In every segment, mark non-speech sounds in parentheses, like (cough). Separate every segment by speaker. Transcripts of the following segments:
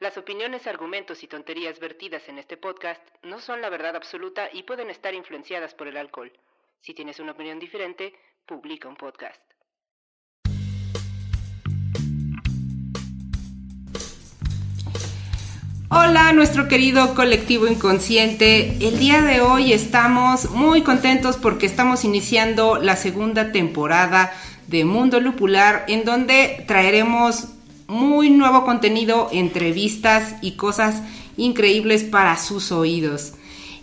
Speaker 1: Las opiniones, argumentos y tonterías vertidas en este podcast no son la verdad absoluta y pueden estar influenciadas por el alcohol. Si tienes una opinión diferente, publica un podcast. Hola, nuestro querido colectivo inconsciente. El día de hoy estamos muy contentos porque estamos iniciando la segunda temporada de Mundo Lupular en donde traeremos muy nuevo contenido, entrevistas y cosas increíbles para sus oídos.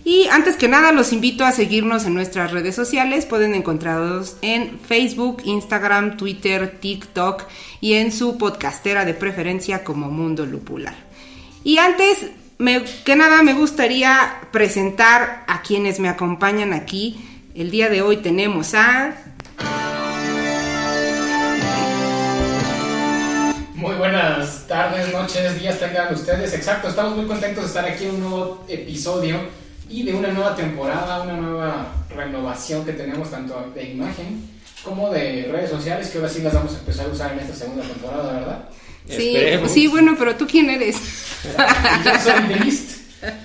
Speaker 1: Y antes que nada los invito a seguirnos en nuestras redes sociales. Pueden encontrarnos en Facebook, Instagram, Twitter, TikTok y en su podcastera de preferencia como Mundo Lupular. Y antes que nada me gustaría presentar a quienes me acompañan aquí. El día de hoy tenemos a...
Speaker 2: Muy buenas tardes, noches, días tengan ustedes. Exacto, estamos muy contentos de estar aquí en un nuevo episodio y de una nueva temporada, una nueva renovación que tenemos tanto de imagen como de redes sociales que ahora sí las vamos a empezar a usar en esta segunda temporada, ¿verdad?
Speaker 1: Sí, sí bueno, pero tú quién eres?
Speaker 2: Yo soy List.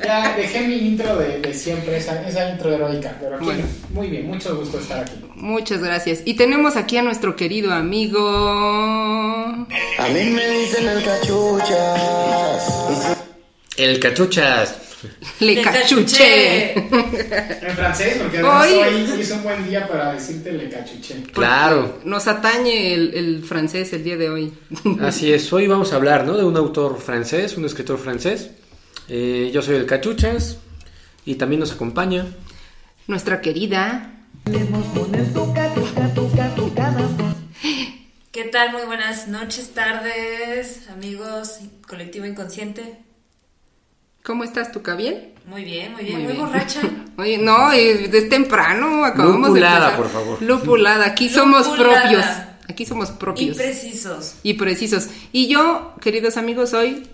Speaker 2: Ya dejé mi intro de, siempre, esa, esa, intro heroica, pero aquí muy bien, mucho gusto estar aquí.
Speaker 1: Muchas gracias. Y tenemos aquí a nuestro querido amigo...
Speaker 3: A mí me dicen el cachuchas.
Speaker 4: El cachuchas.
Speaker 1: Le cachuché.
Speaker 2: En francés, porque además hoy es un buen día para decirte le cachuché.
Speaker 4: Claro.
Speaker 1: Nos atañe el, francés el día de hoy.
Speaker 4: Así es, hoy vamos a hablar ¿no? de un autor francés, un escritor francés. Eh, yo soy el cachuchas y también nos acompaña
Speaker 1: nuestra querida.
Speaker 5: ¿Qué tal? Muy buenas noches, tardes, amigos, colectivo inconsciente.
Speaker 1: ¿Cómo estás, Tuca?
Speaker 5: ¿Bien? Muy bien, muy bien, muy, borracha. (laughs)
Speaker 1: Oye, no, es temprano, acabamos
Speaker 4: Lupulada, por favor.
Speaker 1: Lupulada, aquí somos propios. Aquí somos propios.
Speaker 5: Y precisos.
Speaker 1: Y precisos. Y yo, queridos amigos, soy...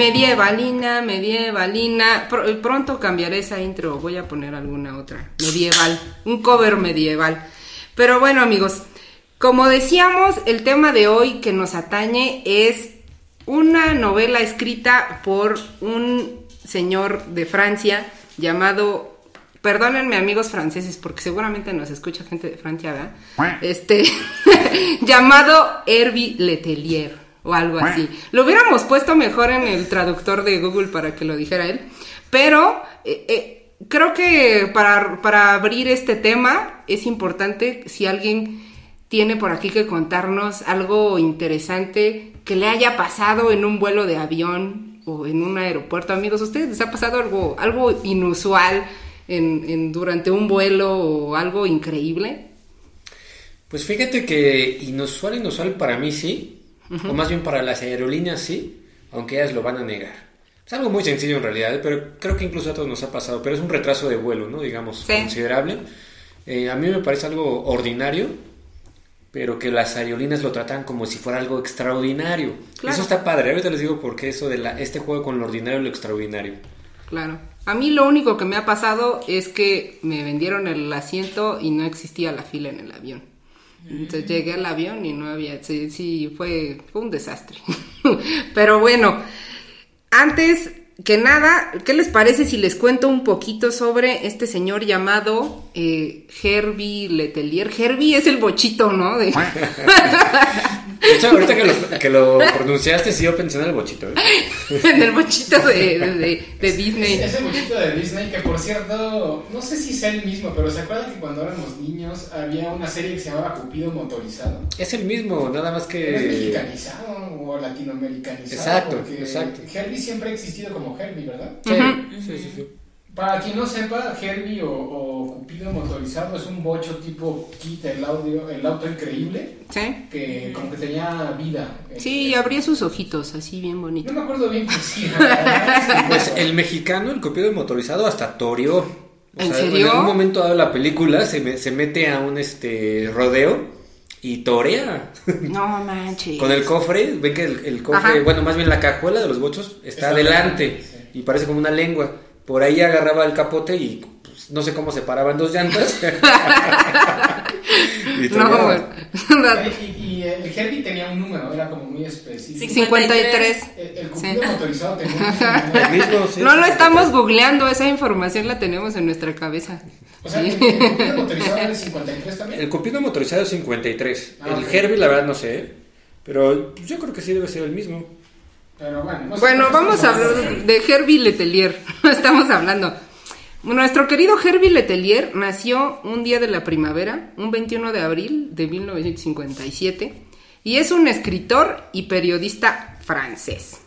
Speaker 1: Medievalina, medievalina. pronto cambiaré esa intro. Voy a poner alguna otra. Medieval. Un cover medieval. Pero bueno, amigos, como decíamos, el tema de hoy que nos atañe es una novela escrita por un señor de Francia llamado Perdónenme amigos franceses porque seguramente nos escucha gente de Francia, ¿verdad? Este (laughs) llamado Herbie Letelier o algo así. Lo hubiéramos puesto mejor en el traductor de Google para que lo dijera él, pero eh, eh, creo que para, abrir este tema es importante si alguien tiene por aquí que contarnos algo interesante que le haya pasado en un vuelo de avión o en un aeropuerto. Amigos, ¿ustedes les ha pasado algo, algo inusual en, durante un vuelo o algo increíble?
Speaker 4: Pues fíjate que inusual, inusual para mí sí, o más bien para las aerolíneas sí, aunque ellas lo van a negar. Es algo muy sencillo en realidad, pero creo que incluso a todos nos ha pasado, pero es un retraso de vuelo, ¿no? Digamos, considerable. Eh, a mí me parece algo ordinario, pero que las aerolíneas lo tratan como si fuera algo extraordinario. Eso está padre, ahorita les digo por qué eso de la, este juego con lo ordinario y lo extraordinario.
Speaker 1: Claro. A mí lo único que me ha pasado es que me vendieron el asiento y no existía la fila en el avión. Entonces llegué al avión y no había, sí, sí fue, un desastre. (laughs) Pero bueno, antes que nada, ¿qué les parece si les cuento un poquito sobre este señor llamado eh, Herbie Letelier? Herbie es el bochito, ¿no? De... (laughs)
Speaker 4: De hecho, ahorita (laughs) que lo, pronunciaste, sí yo pensé en el bochito. ¿eh? (laughs)
Speaker 1: en el bochito de, Disney.
Speaker 2: ese bochito de Disney, que por cierto, no sé si es el mismo, pero ¿se acuerdan que cuando éramos niños había una serie que se llamaba Cupido Motorizado?
Speaker 4: Es el mismo, nada más que.
Speaker 2: ¿Es mexicanizado o latinoamericanizado?
Speaker 4: Exacto, exacto.
Speaker 2: Herbie siempre ha existido como Herbie, ¿verdad?
Speaker 4: Sí, sí, sí.
Speaker 2: Para quien no sepa, Herbie o, o Cupido motorizado es un bocho tipo Kit, el, audio, el auto increíble,
Speaker 1: Sí.
Speaker 2: que como que tenía vida.
Speaker 1: Sí,
Speaker 2: Eh,
Speaker 1: abría sus ojitos, así bien bonito.
Speaker 2: No me acuerdo bien que sí. (laughs)
Speaker 4: Pues el mexicano, el copiado motorizado, hasta toreó. O
Speaker 1: ¿En
Speaker 4: sea,
Speaker 1: serio?
Speaker 4: En algún momento dado de la película se, me- se mete a un este rodeo y torea. (laughs)
Speaker 1: No manches.
Speaker 4: Con el cofre, ven que el, el cofre,
Speaker 1: Ajá.
Speaker 4: bueno, más bien la cajuela de los bochos está,
Speaker 2: Está
Speaker 4: adelante
Speaker 2: sí.
Speaker 4: y parece como una lengua. Por ahí agarraba el capote y pues, no sé cómo se paraban dos llantas. (laughs) Y
Speaker 1: No, bueno. (laughs)
Speaker 2: Y, y el Herbie tenía un número, era como muy específico.
Speaker 1: 53.
Speaker 2: El, el Cupido
Speaker 1: Sí.
Speaker 2: motorizado tenía un (laughs) número.
Speaker 4: El mismo, sí,
Speaker 1: No lo estamos googleando, esa información la tenemos en nuestra cabeza.
Speaker 2: O sea, el, el Cupido motorizado era el 53 también.
Speaker 4: El copiado motorizado es 53.
Speaker 2: Ah,
Speaker 4: el
Speaker 2: ok.
Speaker 4: Herbie, la verdad, no sé. Pero pues, yo creo que sí debe ser el mismo.
Speaker 2: Pero bueno, no
Speaker 1: vamos a hablar de Herbie Letelier. (laughs) Estamos hablando. Nuestro querido Herbie Letelier nació un día de la primavera, un 21 de abril de 1957, y es un escritor y periodista francés.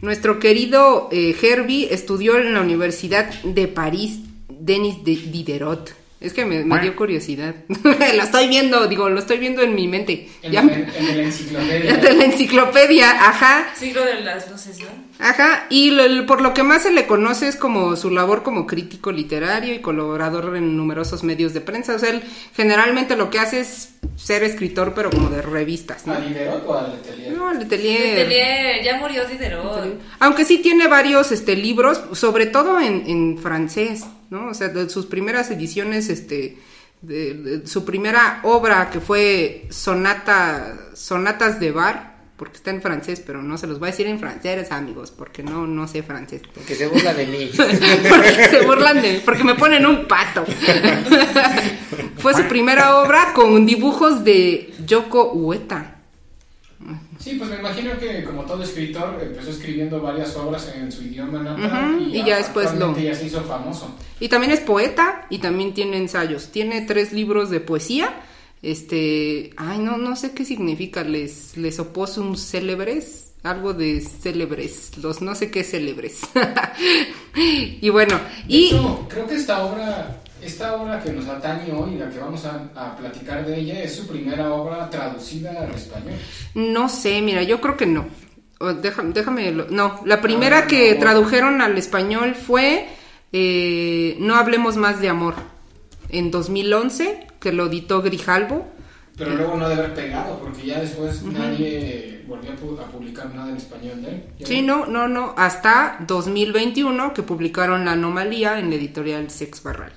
Speaker 1: Nuestro querido eh, Herbie estudió en la Universidad de París Denis de Diderot. Es que me, me dio curiosidad. (laughs) lo estoy viendo, digo, lo estoy viendo en mi mente.
Speaker 2: En,
Speaker 1: Ya
Speaker 2: en, (laughs) en la enciclopedia.
Speaker 1: de la enciclopedia, ajá.
Speaker 5: Siglo de las luces, ¿no?
Speaker 1: Ajá, y lo- por lo que más se le conoce es como su labor como crítico literario y colaborador en numerosos medios de prensa. O sea, él generalmente lo que hace es ser escritor, pero como de revistas, ¿no?
Speaker 2: ¿A Diderot o a Letelier?
Speaker 1: No, Letelier.
Speaker 5: Letelier, ya murió Diderot.
Speaker 1: Aunque sí tiene varios este, libros, sobre todo en, en francés, ¿no? O sea, de sus primeras ediciones, este, de, de su primera obra que fue Sonata, Sonatas de Bar, porque está en francés, pero no se los voy a decir en francés, amigos, porque no, no sé francés.
Speaker 4: Porque se burla de mí. (laughs)
Speaker 1: porque se burlan de porque me ponen un pato. (laughs) Fue su primera obra con dibujos de Yoko Ueta.
Speaker 2: Sí, pues me imagino que como todo escritor empezó escribiendo varias obras en su idioma natal
Speaker 1: Ujú, y ya después lo-
Speaker 2: ya se hizo famoso.
Speaker 1: Y también es poeta y también tiene ensayos. Tiene tres libros de poesía. Este, ay, no, no sé qué significa. Les, les oposum célebres, algo de célebres, los no sé qué célebres. (laughs) y bueno, y
Speaker 2: hecho, creo que esta obra, esta obra que nos atañe hoy, la que vamos a, a platicar de ella, es su primera obra traducida al español.
Speaker 1: no sé, mira, yo creo que no. Déjame, lo- no, la primera
Speaker 2: Ah,
Speaker 1: que
Speaker 2: no.
Speaker 1: tradujeron al español fue eh, No hablemos más de amor, en 2011, que lo editó Grijalbo.
Speaker 2: Pero luego no debe haber pegado, porque ya después nadie volvió a, pu- a publicar nada en español de él.
Speaker 1: Sí, no, no, no, hasta 2021 que publicaron La Anomalía en la editorial Sex Barral.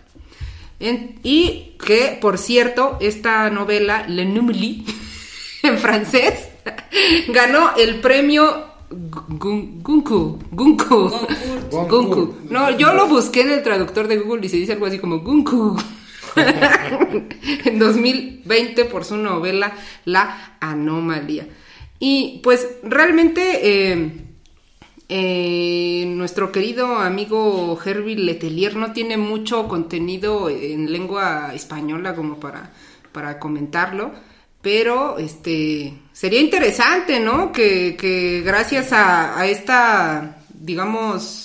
Speaker 1: En- y que, por cierto, esta novela, Le Numeli, (laughs) en francés, (laughs) ganó el premio Gun- Gunku. Gunku. Gunku. No, yo lo busqué en el traductor de Google y se dice algo así como Gunku. (laughs) en 2020 por su novela La Anomalía. Y pues realmente eh, eh, nuestro querido amigo Herbie Letelier no tiene mucho contenido en lengua española como para, para comentarlo. Pero este sería interesante, ¿no? Que, gracias a esta, digamos,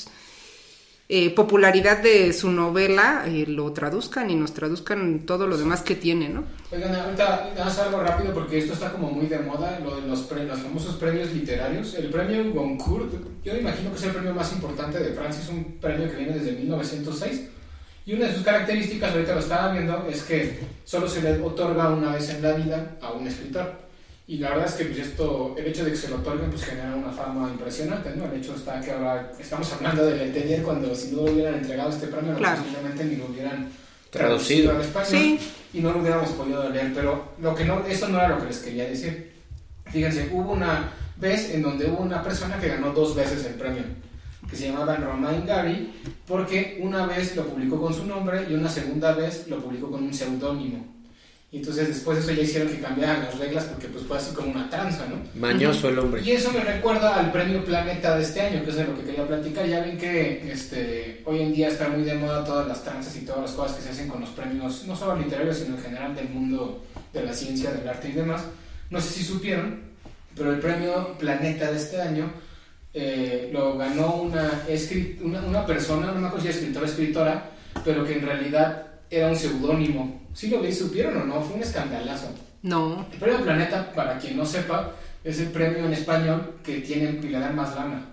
Speaker 1: eh, popularidad de su novela eh, lo traduzcan y nos traduzcan todo lo demás que tiene, ¿no?
Speaker 2: Oigan, ahorita algo rápido porque esto está como muy de moda, lo de los, pre- los famosos premios literarios. El premio Goncourt, yo imagino que es el premio más importante de Francia, es un premio que viene desde 1906. Y una de sus características, ahorita lo estaba viendo, es que solo se le otorga una vez en la vida a un escritor. Y la verdad es que pues esto, el hecho de que se lo otorguen pues genera una fama impresionante, ¿no? El hecho está que ahora estamos hablando del Letelier cuando si no hubieran entregado este premio,
Speaker 1: Claro.
Speaker 2: posiblemente ni lo hubieran
Speaker 4: Traducido.
Speaker 2: traducido al español
Speaker 1: Sí.
Speaker 2: y no lo hubiéramos podido leer, pero lo que no, eso no era lo que les quería decir. Fíjense, hubo una vez en donde hubo una persona que ganó dos veces el premio, que se llamaba Romain Gary, porque una vez lo publicó con su nombre y una segunda vez lo publicó con un seudónimo. Y entonces después de eso ya hicieron que cambiaran las reglas porque pues fue así como una tranza, ¿no?
Speaker 4: Mañoso el hombre.
Speaker 2: Y eso me recuerda al premio Planeta de este año, que es de lo que quería platicar. Ya ven que este, hoy en día está muy de moda todas las tranzas y todas las cosas que se hacen con los premios, no solo literarios, sino en general del mundo de la ciencia, del arte y demás. No sé si supieron, pero el premio Planeta de este año eh, lo ganó una, una, una, persona, no me acuerdo si escritora escritora, pero que en realidad era un seudónimo. ¿Sí lo vi, supieron o no? Fue un escandalazo.
Speaker 1: No.
Speaker 2: El premio Planeta, para quien no sepa, es el premio en español que tiene, dan más lana.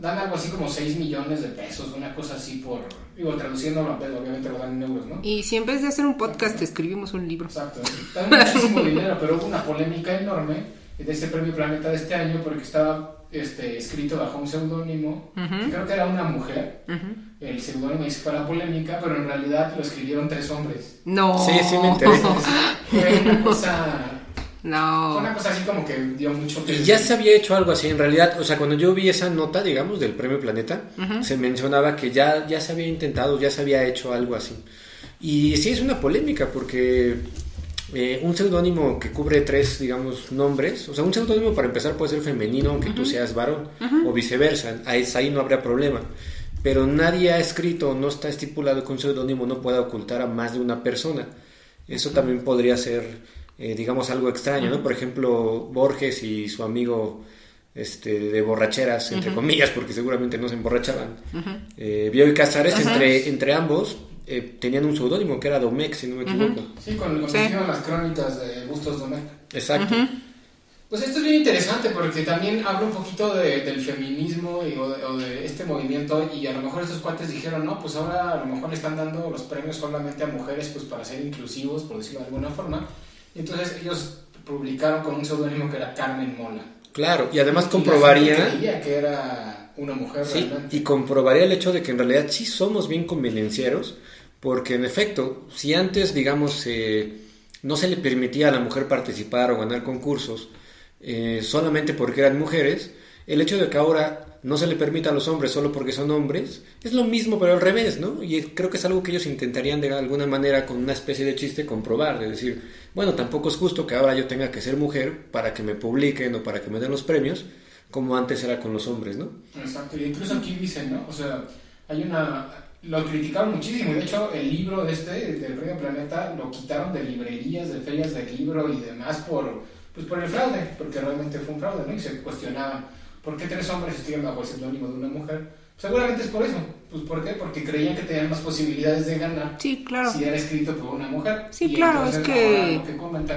Speaker 2: Dan algo así como 6 millones de pesos, una cosa así por... Digo, traduciéndolo a peso, obviamente lo dan en euros, ¿no?
Speaker 1: Y si en vez de hacer un podcast escribimos un libro.
Speaker 2: Exacto. Dan muchísimo (laughs) dinero, pero hubo una polémica enorme de este premio Planeta de este año porque estaba este, escrito bajo un seudónimo, creo que era una mujer. El seudónimo hizo fue la polémica, pero en realidad lo escribieron tres hombres.
Speaker 1: No.
Speaker 4: Sí, sí me enteré. (laughs)
Speaker 2: Fue una cosa...
Speaker 1: No.
Speaker 2: Fue una cosa así como que dio mucho
Speaker 4: que... Y ya se había hecho algo así, en realidad, o sea, cuando yo vi esa nota, digamos, del Premio Planeta, se mencionaba que ya, ya se había intentado, ya se había hecho algo así. Y sí es una polémica porque eh, un seudónimo que cubre tres, digamos, nombres. O sea, un seudónimo para empezar puede ser femenino, aunque tú seas varón, o viceversa. Ahí, ahí no habría problema. Pero nadie ha escrito, no está estipulado que un seudónimo no pueda ocultar a más de una persona. Eso también podría ser, eh, digamos, algo extraño, ¿no? Por ejemplo, Borges y su amigo este, de borracheras, entre comillas, porque seguramente no se emborrachaban. Eh, Bioy Casares, entre, entre ambos, eh, tenían un seudónimo que era Domecq, si no me equivoco.
Speaker 2: Sí, con, con las crónicas de Bustos Domecq.
Speaker 4: Exacto.
Speaker 2: Pues esto es bien interesante porque también habla un poquito de, del feminismo y, o, de, este movimiento y a lo mejor estos cuates dijeron, no, pues ahora a lo mejor le están dando los premios solamente a mujeres pues para ser inclusivos, por decirlo de alguna forma. Y entonces ellos publicaron con un seudónimo que era Carmen Mola.
Speaker 4: Claro, y además comprobaría...
Speaker 2: que era una mujer
Speaker 4: sí, Y comprobaría el hecho de que en realidad sí somos bien convenencieros porque en efecto, si antes, digamos, eh, no se le permitía a la mujer participar o ganar concursos eh, solamente porque eran mujeres, el hecho de que ahora no se le permita a los hombres solo porque son hombres, es lo mismo pero al revés, ¿no? Y creo que es algo que ellos intentarían de alguna manera con una especie de chiste comprobar, de decir, bueno, tampoco es justo que ahora yo tenga que ser mujer para que me publiquen o para que me den los premios, como antes era con los hombres, ¿no?
Speaker 2: Exacto, y incluso aquí dicen, ¿no? O sea, hay una lo criticaron muchísimo. De hecho, el libro de este, del Premio Planeta, lo quitaron de librerías, de ferias de libro y demás por, pues por el fraude, porque realmente fue un fraude, ¿no? Y se cuestionaban, ¿por qué tres hombres escriben bajo el seudónimo de una mujer? Seguramente es por eso. Pues ¿por qué? Porque creían que tenían más posibilidades de ganar.
Speaker 1: Sí, claro.
Speaker 2: Si era escrito por una mujer.
Speaker 1: Sí, claro, es que...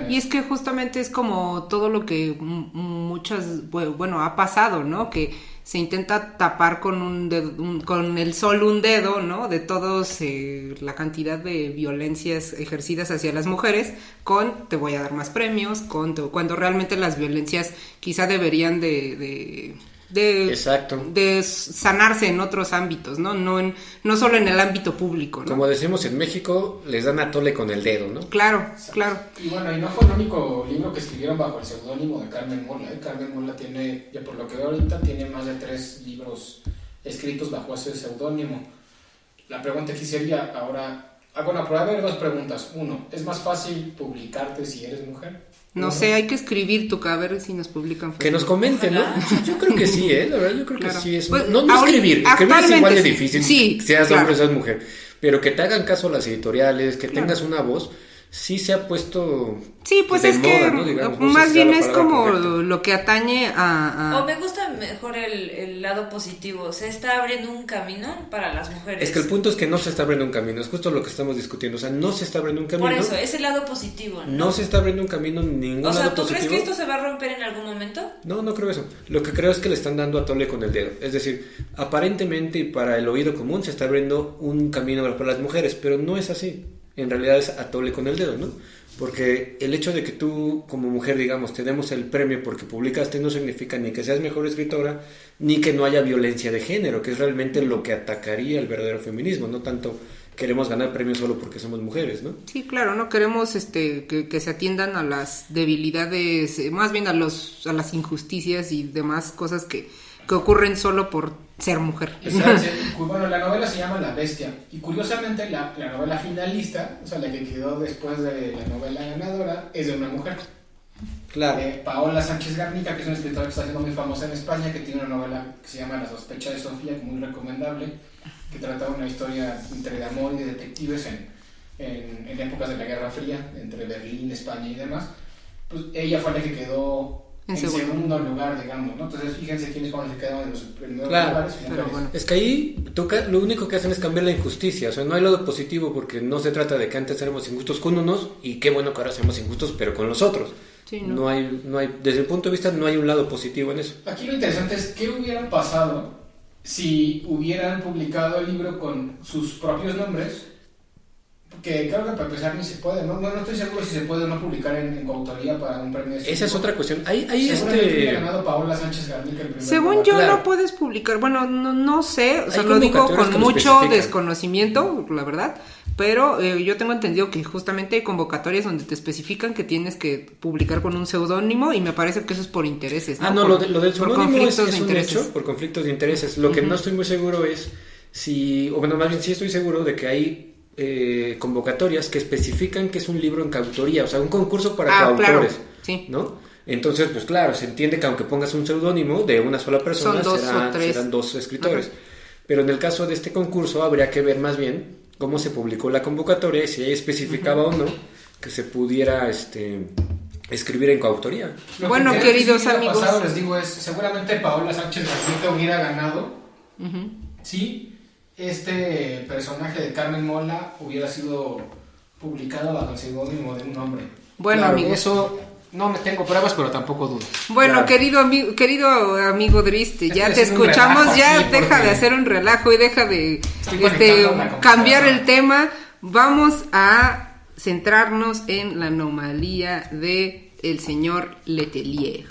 Speaker 1: y es que justamente es como todo lo que muchas, bueno, ha pasado, ¿no? Que se intenta tapar con un, con el sol un dedo, ¿no? De todos eh, la cantidad de violencias ejercidas hacia las mujeres con te voy a dar más premios, con cuando realmente las violencias quizá deberían de de,
Speaker 4: Exacto.
Speaker 1: de sanarse en otros ámbitos, ¿no? No, en, no solo en el ámbito público, ¿no?
Speaker 4: Como decimos en México, les dan a tole con el dedo, ¿no?
Speaker 1: Claro, claro.
Speaker 2: Y bueno, y no fue el único libro que escribieron bajo el seudónimo de Carmen Mola, ¿eh? Carmen Mola tiene, ya por lo que veo ahorita, tiene más de tres libros escritos bajo ese seudónimo. La pregunta aquí sería, ahora, ah, bueno, por haber dos preguntas. Uno, ¿es más fácil publicarte si eres mujer?
Speaker 1: No sé, hay que escribir tu caber si nos publican.
Speaker 4: Que nos comenten, ¿no? Yo creo que sí, ¿eh? La verdad, yo creo que sí. Es... Pues, no, no escribir, escribir es igual de difícil, sí, seas hombre o seas mujer. Pero que te hagan caso las editoriales, que tengas una voz sí se ha puesto
Speaker 1: sí pues es que más bien es como lo que atañe a,
Speaker 5: o me gusta mejor el, lado positivo se está abriendo un camino para las mujeres.
Speaker 4: Es que el punto es que no se está abriendo un camino es justo lo que estamos discutiendo o sea no se está abriendo un camino. por
Speaker 5: eso es el lado positivo
Speaker 4: no, se está abriendo un camino ningún o sea
Speaker 5: tú crees que esto se va a romper en algún momento
Speaker 4: no no creo eso. Lo que creo es que le están dando a tole con el dedo. Es decir aparentemente y para el oído común se está abriendo un camino para las mujeres pero no es así en realidad es atole con el dedo, ¿no? Porque el hecho de que tú como mujer, digamos, te demos el premio porque publicaste no significa ni que seas mejor escritora, ni que no haya violencia de género, que es realmente lo que atacaría el verdadero feminismo, no tanto queremos ganar premios solo porque somos mujeres, ¿no?
Speaker 1: Sí, claro, no queremos este que, que, se atiendan a las debilidades, eh, más bien a los a las injusticias y demás cosas que, que ocurren solo por ser mujer. (laughs)
Speaker 2: bueno, la novela se llama La Bestia y curiosamente la, la, novela finalista, o sea, la que quedó después de la novela ganadora, es de una mujer.
Speaker 4: Claro.
Speaker 2: Eh, Paola Sánchez Garnica, que es una escritora que está siendo muy famosa en España, que tiene una novela que se llama La sospecha de Sofía, muy recomendable, que trata una historia entre de amor y de detectives en, en, en épocas de la Guerra Fría, entre Berlín, España y demás. Pues ella fue la que quedó en, segundo. lugar, digamos, ¿no? Entonces fíjense quiénes fueron los que quedaron en los primeros lugares.
Speaker 4: Pero bueno. Es que ahí toca, lo único que hacen es cambiar la injusticia, o sea, no hay lado positivo porque no se trata de que antes éramos injustos con unos y qué bueno que ahora seamos injustos pero con los otros. Sí, ¿no? no hay, no hay, desde el punto de vista no hay un lado positivo en eso.
Speaker 2: Aquí lo interesante es qué hubiera pasado si hubieran publicado el libro con sus propios nombres que creo que para empezar ni se puede, no, no, estoy seguro si se puede o no publicar en, en coautoría para un premio de
Speaker 4: Esa es otra cuestión. Ahí, ahí este...
Speaker 2: ganado Paola Sánchez Garnica el primer
Speaker 1: Según yo no puedes publicar, bueno, no, no sé, o sea, lo digo con mucho desconocimiento, la verdad, pero eh, yo tengo entendido que justamente hay convocatorias donde te especifican que tienes que publicar con un seudónimo y me parece que eso es por intereses.
Speaker 4: ¿no? Ah, no, lo, de, lo, del seudónimo es, es, un hecho por conflictos de intereses. Lo que no estoy muy seguro es si, o bueno, más bien sí estoy seguro de que hay eh, convocatorias que especifican que es un libro en coautoría, o sea, un concurso para ah, coautores, ¿no? Entonces, pues claro, se entiende que aunque pongas un seudónimo de una sola persona, serán dos escritores. Pero en el caso de este concurso habría que ver más bien cómo se publicó la convocatoria y si ahí especificaba o no que se pudiera este escribir en coautoría.
Speaker 1: bueno, queridos amigos.
Speaker 2: Pasado, les digo es, seguramente Paola Sánchez García hubiera ganado. Sí, este personaje de Carmen Mola hubiera sido publicado bajo el seudónimo de un hombre.
Speaker 4: Bueno, amigo. Eso no me tengo pruebas, pero tampoco dudo.
Speaker 1: Bueno, querido amigo, querido amigo Driste, ya te escuchamos, ya deja de hacer un relajo y deja de este, cambiar el tema. Vamos a centrarnos en la anomalía de el señor Letelier.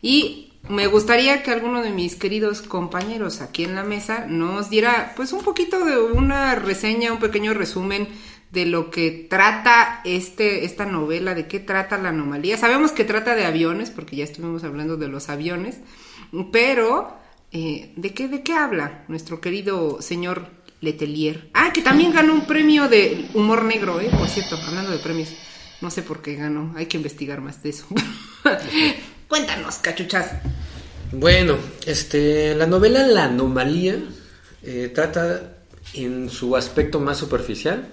Speaker 1: Y me gustaría que alguno de mis queridos compañeros aquí en la mesa nos diera pues un poquito de una reseña, un pequeño resumen de lo que trata este, esta novela, de qué trata la anomalía. Sabemos que trata de aviones, porque ya estuvimos hablando de los aviones, pero eh, ¿de, qué, ¿de qué habla nuestro querido señor Letelier? Ah, que también ganó un premio de humor negro, ¿eh? Por cierto, hablando de premios. No sé por qué ganó, hay que investigar más de eso. (laughs) Cuéntanos, cachuchas.
Speaker 4: Bueno, este, la novela La Anomalía eh, trata en su aspecto más superficial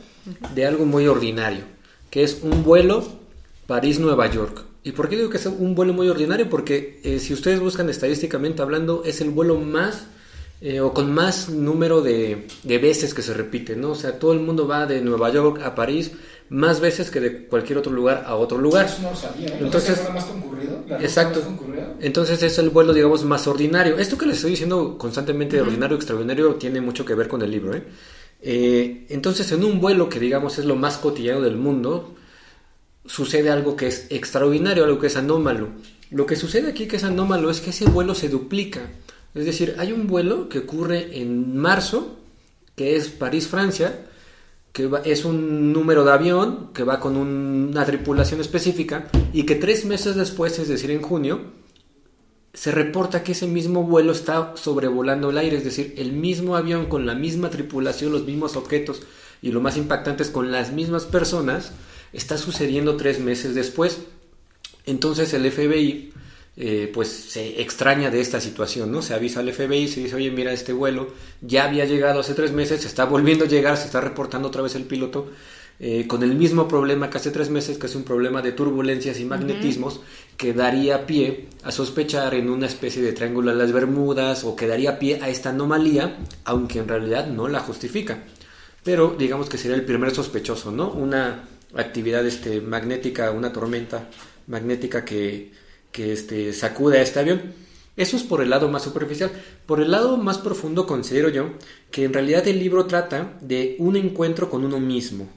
Speaker 4: de algo muy ordinario, que es un vuelo París-Nueva York. ¿Y por qué digo que es un vuelo muy ordinario? Porque eh, si ustedes buscan estadísticamente hablando, es el vuelo más eh, o con más número de, de, veces que se repite, ¿no? O sea, todo el mundo va de Nueva York a París más veces que de cualquier otro lugar a otro lugar.
Speaker 2: Eso no lo sabía, ¿eh?
Speaker 4: Entonces,
Speaker 2: más concurrido?
Speaker 4: exacto. Entonces es el vuelo, digamos, más ordinario. Esto que les estoy diciendo constantemente de ordinario, extraordinario, tiene mucho que ver con el libro. ¿eh? ¿eh? entonces, en un vuelo que, digamos, es lo más cotidiano del mundo, sucede algo que es extraordinario, algo que es anómalo. Lo que sucede aquí que es anómalo es que ese vuelo se duplica. Es decir, hay un vuelo que ocurre en marzo, que es París-Francia, es un número de avión que va con una tripulación específica y que tres meses después, es decir, en junio, se reporta que ese mismo vuelo está sobrevolando el aire, es decir, el mismo avión con la misma tripulación, los mismos objetos y lo más impactante es con las mismas personas, está sucediendo tres meses después. Entonces el FBI eh, pues se extraña de esta situación, ¿no? Se avisa al FBI, se dice, oye, mira, este vuelo ya había llegado hace tres meses, se está volviendo a llegar, se está reportando otra vez el piloto, eh, con el mismo problema que hace tres meses, que es un problema de turbulencias y magnetismos, que daría pie a sospechar en una especie de triángulo de las Bermudas o que daría pie a esta anomalía, aunque en realidad no la justifica. Pero digamos que sería el primer sospechoso, ¿no? Una actividad este, magnética, una tormenta magnética que que este, sacude a este avión. Eso es por el lado más superficial. Por el lado más profundo considero yo que en realidad el libro trata de un encuentro con uno mismo.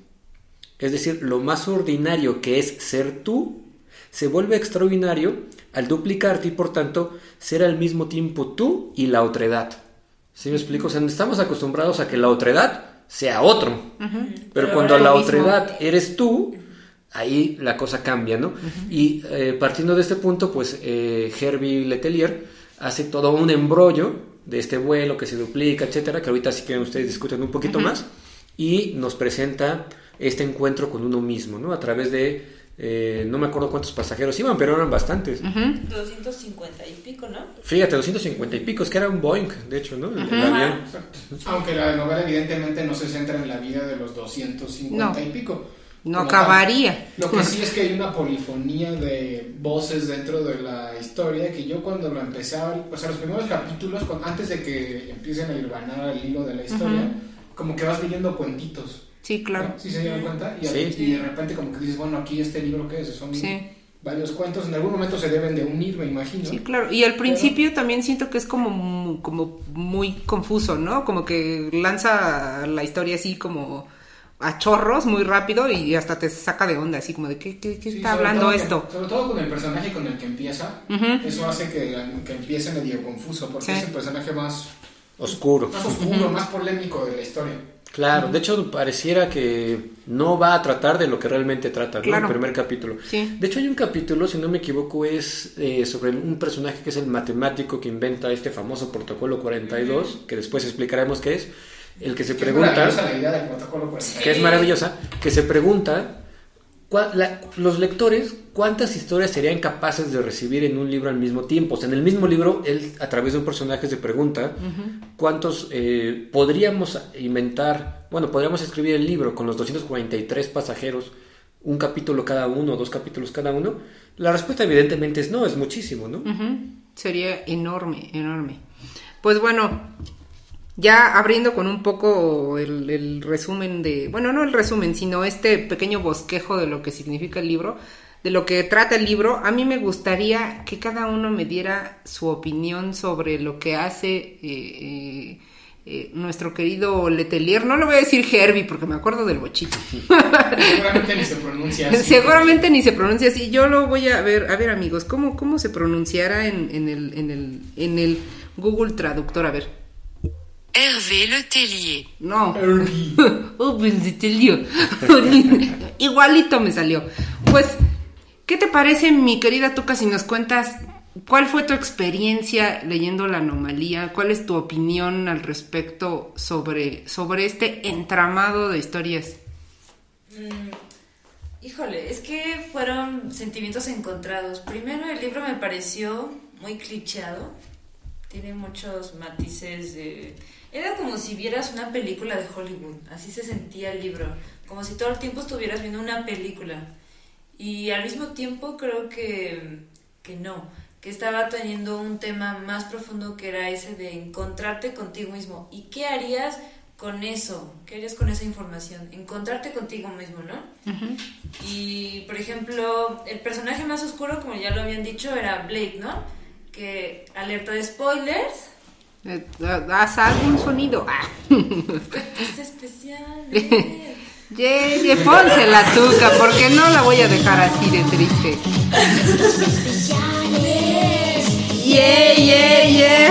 Speaker 4: Es decir, lo más ordinario que es ser tú se vuelve extraordinario al duplicarte y por tanto ser al mismo tiempo tú y la otredad. ¿Sí me explico? O sea, estamos acostumbrados a que la otredad sea otro. Pero, cuando la otredad eres tú, ahí la cosa cambia, ¿no? Y eh, partiendo de este punto, pues eh, Herbie Letelier hace todo un embrollo de este vuelo que se duplica, etcétera, que ahorita sí que ustedes discuten un poquito más, y nos presenta este encuentro con uno mismo, ¿no? A través de, eh, no me acuerdo cuántos pasajeros iban, pero eran bastantes.
Speaker 5: 250 y pico, ¿no?
Speaker 4: Fíjate, 250 y pico, es que era un Boeing, de hecho, ¿no?
Speaker 2: Aunque la novela evidentemente no se centra en la vida de los 250 y pico
Speaker 1: No acabaría.
Speaker 2: Lo que sí es que hay una polifonía de voces dentro de la historia que yo cuando lo empecé a o sea, los primeros capítulos, antes de que empiecen a irvanar el hilo de la historia, como que vas leyendo cuentitos.
Speaker 1: Sí, claro.
Speaker 2: ¿Sí se dieron cuenta? Y, y, de repente como que dices, bueno, aquí este libro que es, son varios cuentos, en algún momento se deben de unir, me imagino.
Speaker 1: Sí, claro. Y al principio también siento que es como, como muy confuso, ¿no? Como que lanza la historia así como a chorros muy rápido y hasta te saca de onda, así como de qué, qué, está hablando esto.
Speaker 2: sobre todo con el personaje con el que empieza, eso hace que, que, empiece medio confuso, porque es el personaje más
Speaker 4: oscuro,
Speaker 2: más oscuro, más polémico de la historia.
Speaker 4: Claro, de hecho pareciera que no va a tratar de lo que realmente trata, ¿no? El primer capítulo. De hecho hay un capítulo, si no me equivoco, es eh, sobre un personaje que es el matemático que inventa este famoso protocolo 42, que después explicaremos qué es el que se pregunta, que es maravillosa, que se pregunta, los lectores, ¿cuántas historias serían capaces de recibir en un libro al mismo tiempo? O sea, en el mismo libro, él a través de un personaje se pregunta, ¿cuántos eh, podríamos inventar, bueno, podríamos escribir el libro con los 243 pasajeros, un capítulo cada uno, dos capítulos cada uno? La respuesta evidentemente es no, es muchísimo, ¿no?
Speaker 1: Sería enorme, enorme. Pues bueno, ya abriendo con un poco el, resumen de, bueno, no el resumen, sino este pequeño bosquejo de lo que significa el libro, de lo que trata el libro, a mí me gustaría que cada uno me diera su opinión sobre lo que hace eh, eh, eh, nuestro querido Letelier. No lo voy a decir Herbie porque me acuerdo del bochito. (laughs)
Speaker 2: Seguramente ni se pronuncia así.
Speaker 1: Seguramente ni se pronuncia así. Yo lo voy a ver, a ver amigos, ¿cómo, cómo se pronunciara en, en, el, en, el, en el Google Traductor? A ver.
Speaker 6: Hervé Letellier.
Speaker 1: No. (laughs) oh, Letellier. (laughs) Igualito me salió. Pues, ¿qué te parece, mi querida Tuca, si nos cuentas cuál fue tu experiencia leyendo la anomalía? ¿Cuál es tu opinión al respecto sobre, sobre este entramado de historias?
Speaker 5: Mm, híjole, es que fueron sentimientos encontrados. Primero, el libro me pareció muy clicheado. Tiene muchos matices de era como si vieras una película de Hollywood, así se sentía el libro, como si todo el tiempo estuvieras viendo una película. Y al mismo tiempo creo que, que no, que estaba teniendo un tema más profundo que era ese de encontrarte contigo mismo. ¿Y qué harías con eso? ¿Qué harías con esa información? Encontrarte contigo mismo, ¿no? Y, por ejemplo, el personaje más oscuro, como ya lo habían dicho, era Blake, ¿no? Que, alerta de spoilers,
Speaker 1: haz algún sonido. Ah. (laughs)
Speaker 5: Es especial.
Speaker 1: Ye, ponse la tuca, porque no la voy a dejar así de triste. Yeah, yeah,
Speaker 5: yeah.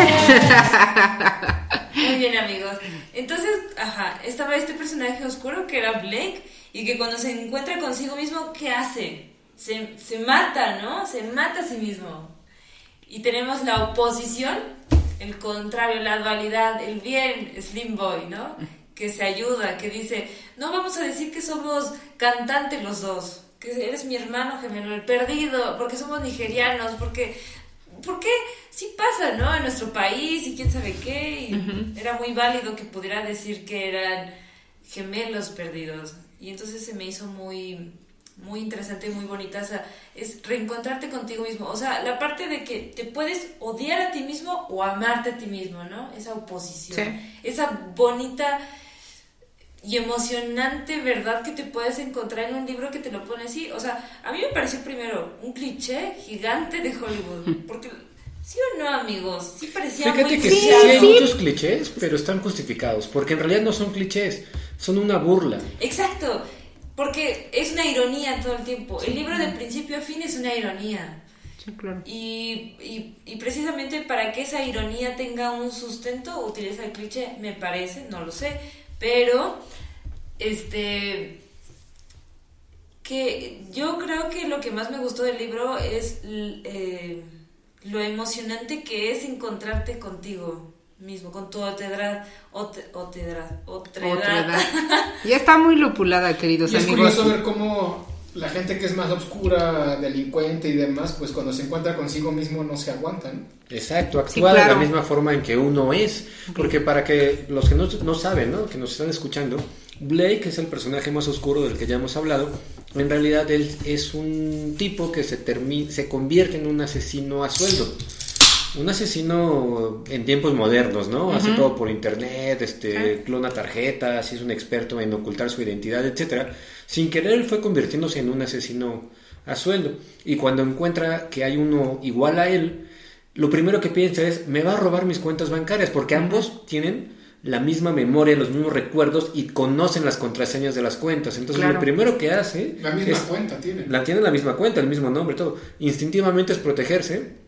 Speaker 5: Muy bien, amigos. Entonces, ajá, estaba este personaje oscuro que era Blake y que cuando se encuentra consigo mismo, ¿qué hace? Se, se mata, ¿no? Se mata a sí mismo. Y tenemos la oposición el contrario, la dualidad, el bien, Slim Boy, ¿no? Que se ayuda, que dice, no vamos a decir que somos cantantes los dos, que eres mi hermano gemelo, el perdido, porque somos nigerianos, porque, porque sí pasa, ¿no? En nuestro país y quién sabe qué, y era muy válido que pudiera decir que eran gemelos perdidos. Y entonces se me hizo muy, muy interesante y muy bonita. O sea, es reencontrarte contigo mismo. O sea, la parte de que te puedes odiar a ti mismo o amarte a ti mismo, ¿no? Esa oposición. Esa bonita y emocionante verdad que te puedes encontrar en un libro que te lo pone así. O sea, a mí me pareció primero un cliché gigante de Hollywood. (laughs) Porque. ¿Sí o no, amigos? Sí parecía
Speaker 4: Fíjate que sí, hay muchos clichés, pero están justificados. Porque en realidad no son clichés, son una burla.
Speaker 5: Exacto. Porque es una ironía todo el tiempo. el libro de principio a fin es una ironía.
Speaker 1: Sí, claro.
Speaker 5: Y, y, precisamente para que esa ironía tenga un sustento, utiliza el cliché, me parece, no lo sé, pero este que yo creo que lo que más me gustó del libro es eh, lo emocionante que es encontrarte contigo mismo, con tu otredad, otredad, otredad. (laughs)
Speaker 1: Ya está muy lupulada, queridos
Speaker 2: y
Speaker 1: amigos.
Speaker 2: Es curioso ver cómo la gente que es más oscura, delincuente y demás, pues cuando se encuentra consigo mismo no se aguantan.
Speaker 4: Exacto, actúa de la misma forma en que uno es. Porque para que los que no, no saben, ¿no? que nos están escuchando, Blake es el personaje más oscuro del que ya hemos hablado. En realidad él es un tipo que se, se convierte en un asesino a sueldo. Un asesino en tiempos modernos, ¿no? Hace todo por internet, este, clona tarjetas, es un experto en ocultar su identidad, etcétera. Sin querer él fue convirtiéndose en un asesino a sueldo. Y cuando encuentra que hay uno igual a él, lo primero que piensa es, me va a robar mis cuentas bancarias, porque ambos tienen la misma memoria, los mismos recuerdos y conocen las contraseñas de las cuentas. Entonces lo primero que hace...
Speaker 2: La misma cuenta tiene.
Speaker 4: La tiene la misma cuenta, el mismo nombre, todo. Instintivamente es protegerse,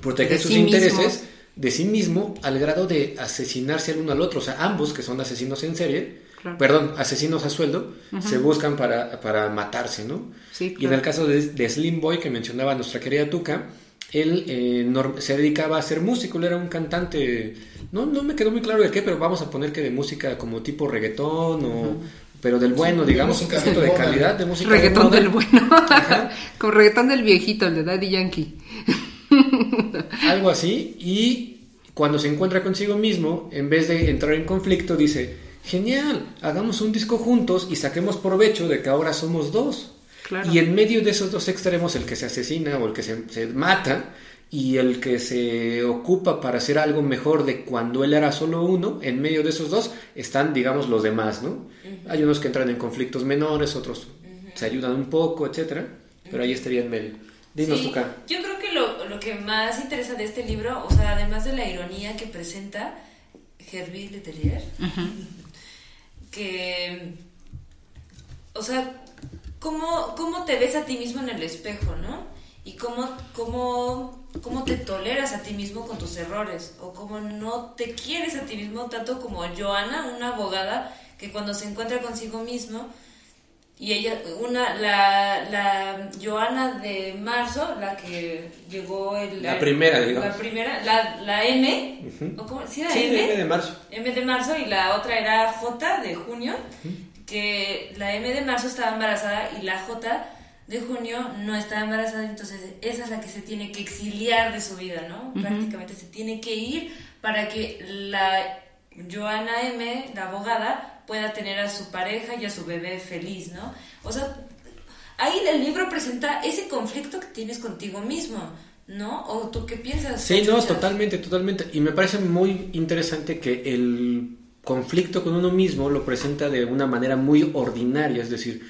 Speaker 4: proteger sus intereses de sí mismo al grado de asesinarse el uno al otro. O sea, ambos, que son asesinos en serie, perdón, asesinos a sueldo, se buscan para, para matarse, ¿no? Y en el caso de, de Slim Boy, que mencionaba nuestra querida Tuca, él eh, se dedicaba a ser músico, él era un cantante, no, no me quedó muy claro de qué, pero vamos a poner que de música como tipo reggaetón o... Pero del bueno, digamos, un casito de calidad de música.
Speaker 1: Reggaetón del bueno. (laughs) Con reggaetón del viejito, el de Daddy Yankee. (laughs)
Speaker 4: Algo así. Y cuando se encuentra consigo mismo, en vez de entrar en conflicto, dice, genial, hagamos un disco juntos y saquemos provecho de que ahora somos dos. Y en medio de esos dos extremos, el que se asesina o el que se, mata y el que se ocupa para hacer algo mejor de cuando él era solo uno, en medio de esos dos están, digamos, los demás, ¿no? Hay unos que entran en conflictos menores, otros se ayudan un poco, etcétera, pero ahí estaría en medio. Dinos,
Speaker 5: sí, Yo creo lo, que más interesa de este libro, o sea, además de la ironía que presenta Herbie Letelier, que, o sea, cómo, cómo te ves a ti mismo en el espejo, ¿no? Y cómo, cómo, cómo te toleras a ti mismo con tus errores, o cómo no te quieres a ti mismo tanto como Joana, una abogada que cuando se encuentra consigo mismo, y ella, una, la, la Joana de marzo, la que llegó el,
Speaker 4: la primera, digamos.
Speaker 5: La primera, la, la M, ¿o cómo? ¿Sí,
Speaker 4: sí M? M? de marzo.
Speaker 5: M de marzo y la otra era J de junio que la M de marzo estaba embarazada y la J de junio no estaba embarazada, entonces esa es la que se tiene que exiliar de su vida, ¿no? Prácticamente se tiene que ir para que la Joana M, la abogada, pueda tener a su pareja y a su bebé feliz, ¿no? O sea, ahí el libro presenta ese conflicto que tienes contigo mismo, ¿no? ¿O tú qué piensas?
Speaker 4: Sí, no, totalmente, totalmente. Y me parece muy interesante que el conflicto con uno mismo lo presenta de una manera muy ordinaria, es decir,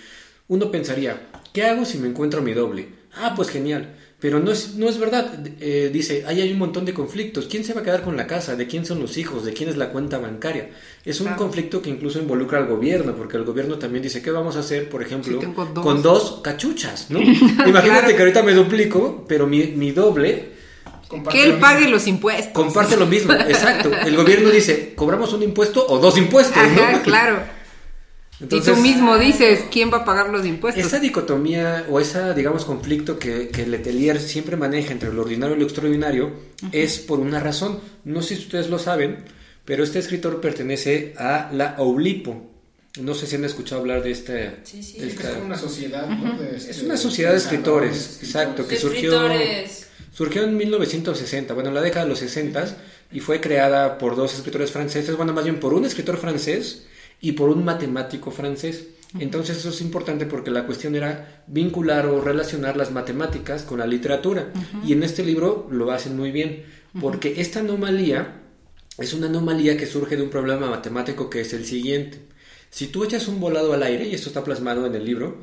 Speaker 4: uno pensaría, ¿qué hago si me encuentro mi doble? Ah, pues genial. Pero no es, no es verdad. Eh, dice, ahí hay un montón de conflictos. ¿Quién se va a quedar con la casa? ¿De quién son los hijos? ¿De quién es la cuenta bancaria? Es un conflicto que incluso involucra al gobierno, porque el gobierno también dice, ¿qué vamos a hacer, por ejemplo, con dos cachuchas? ¿no? (laughs) Imagínate que ahorita me duplico, pero mi, mi doble
Speaker 1: que él pague los impuestos.
Speaker 4: Comparte lo mismo, exacto. El gobierno dice, cobramos un impuesto o dos impuestos,
Speaker 1: Ajá, claro. Y tú mismo dices, ¿quién va a pagar los impuestos?
Speaker 4: Esa dicotomía o ese, digamos, conflicto que, que Letelier siempre maneja entre lo ordinario y lo extraordinario es por una razón. No sé si ustedes lo saben, pero este escritor pertenece a la Oulipo. No sé si han escuchado hablar de esta...
Speaker 2: Sí, sí. es una sociedad, ¿no?
Speaker 4: es este, una sociedad de escritores, exacto, que surgió... Surgió en 1960, bueno, en la década de los 60 y fue creada por dos escritores franceses, bueno, más bien por un escritor francés y por un matemático francés. Entonces eso es importante porque la cuestión era vincular o relacionar las matemáticas con la literatura. Y en este libro lo hacen muy bien, porque esta anomalía es una anomalía que surge de un problema matemático que es el siguiente. Si tú echas un volado al aire, y esto está plasmado en el libro,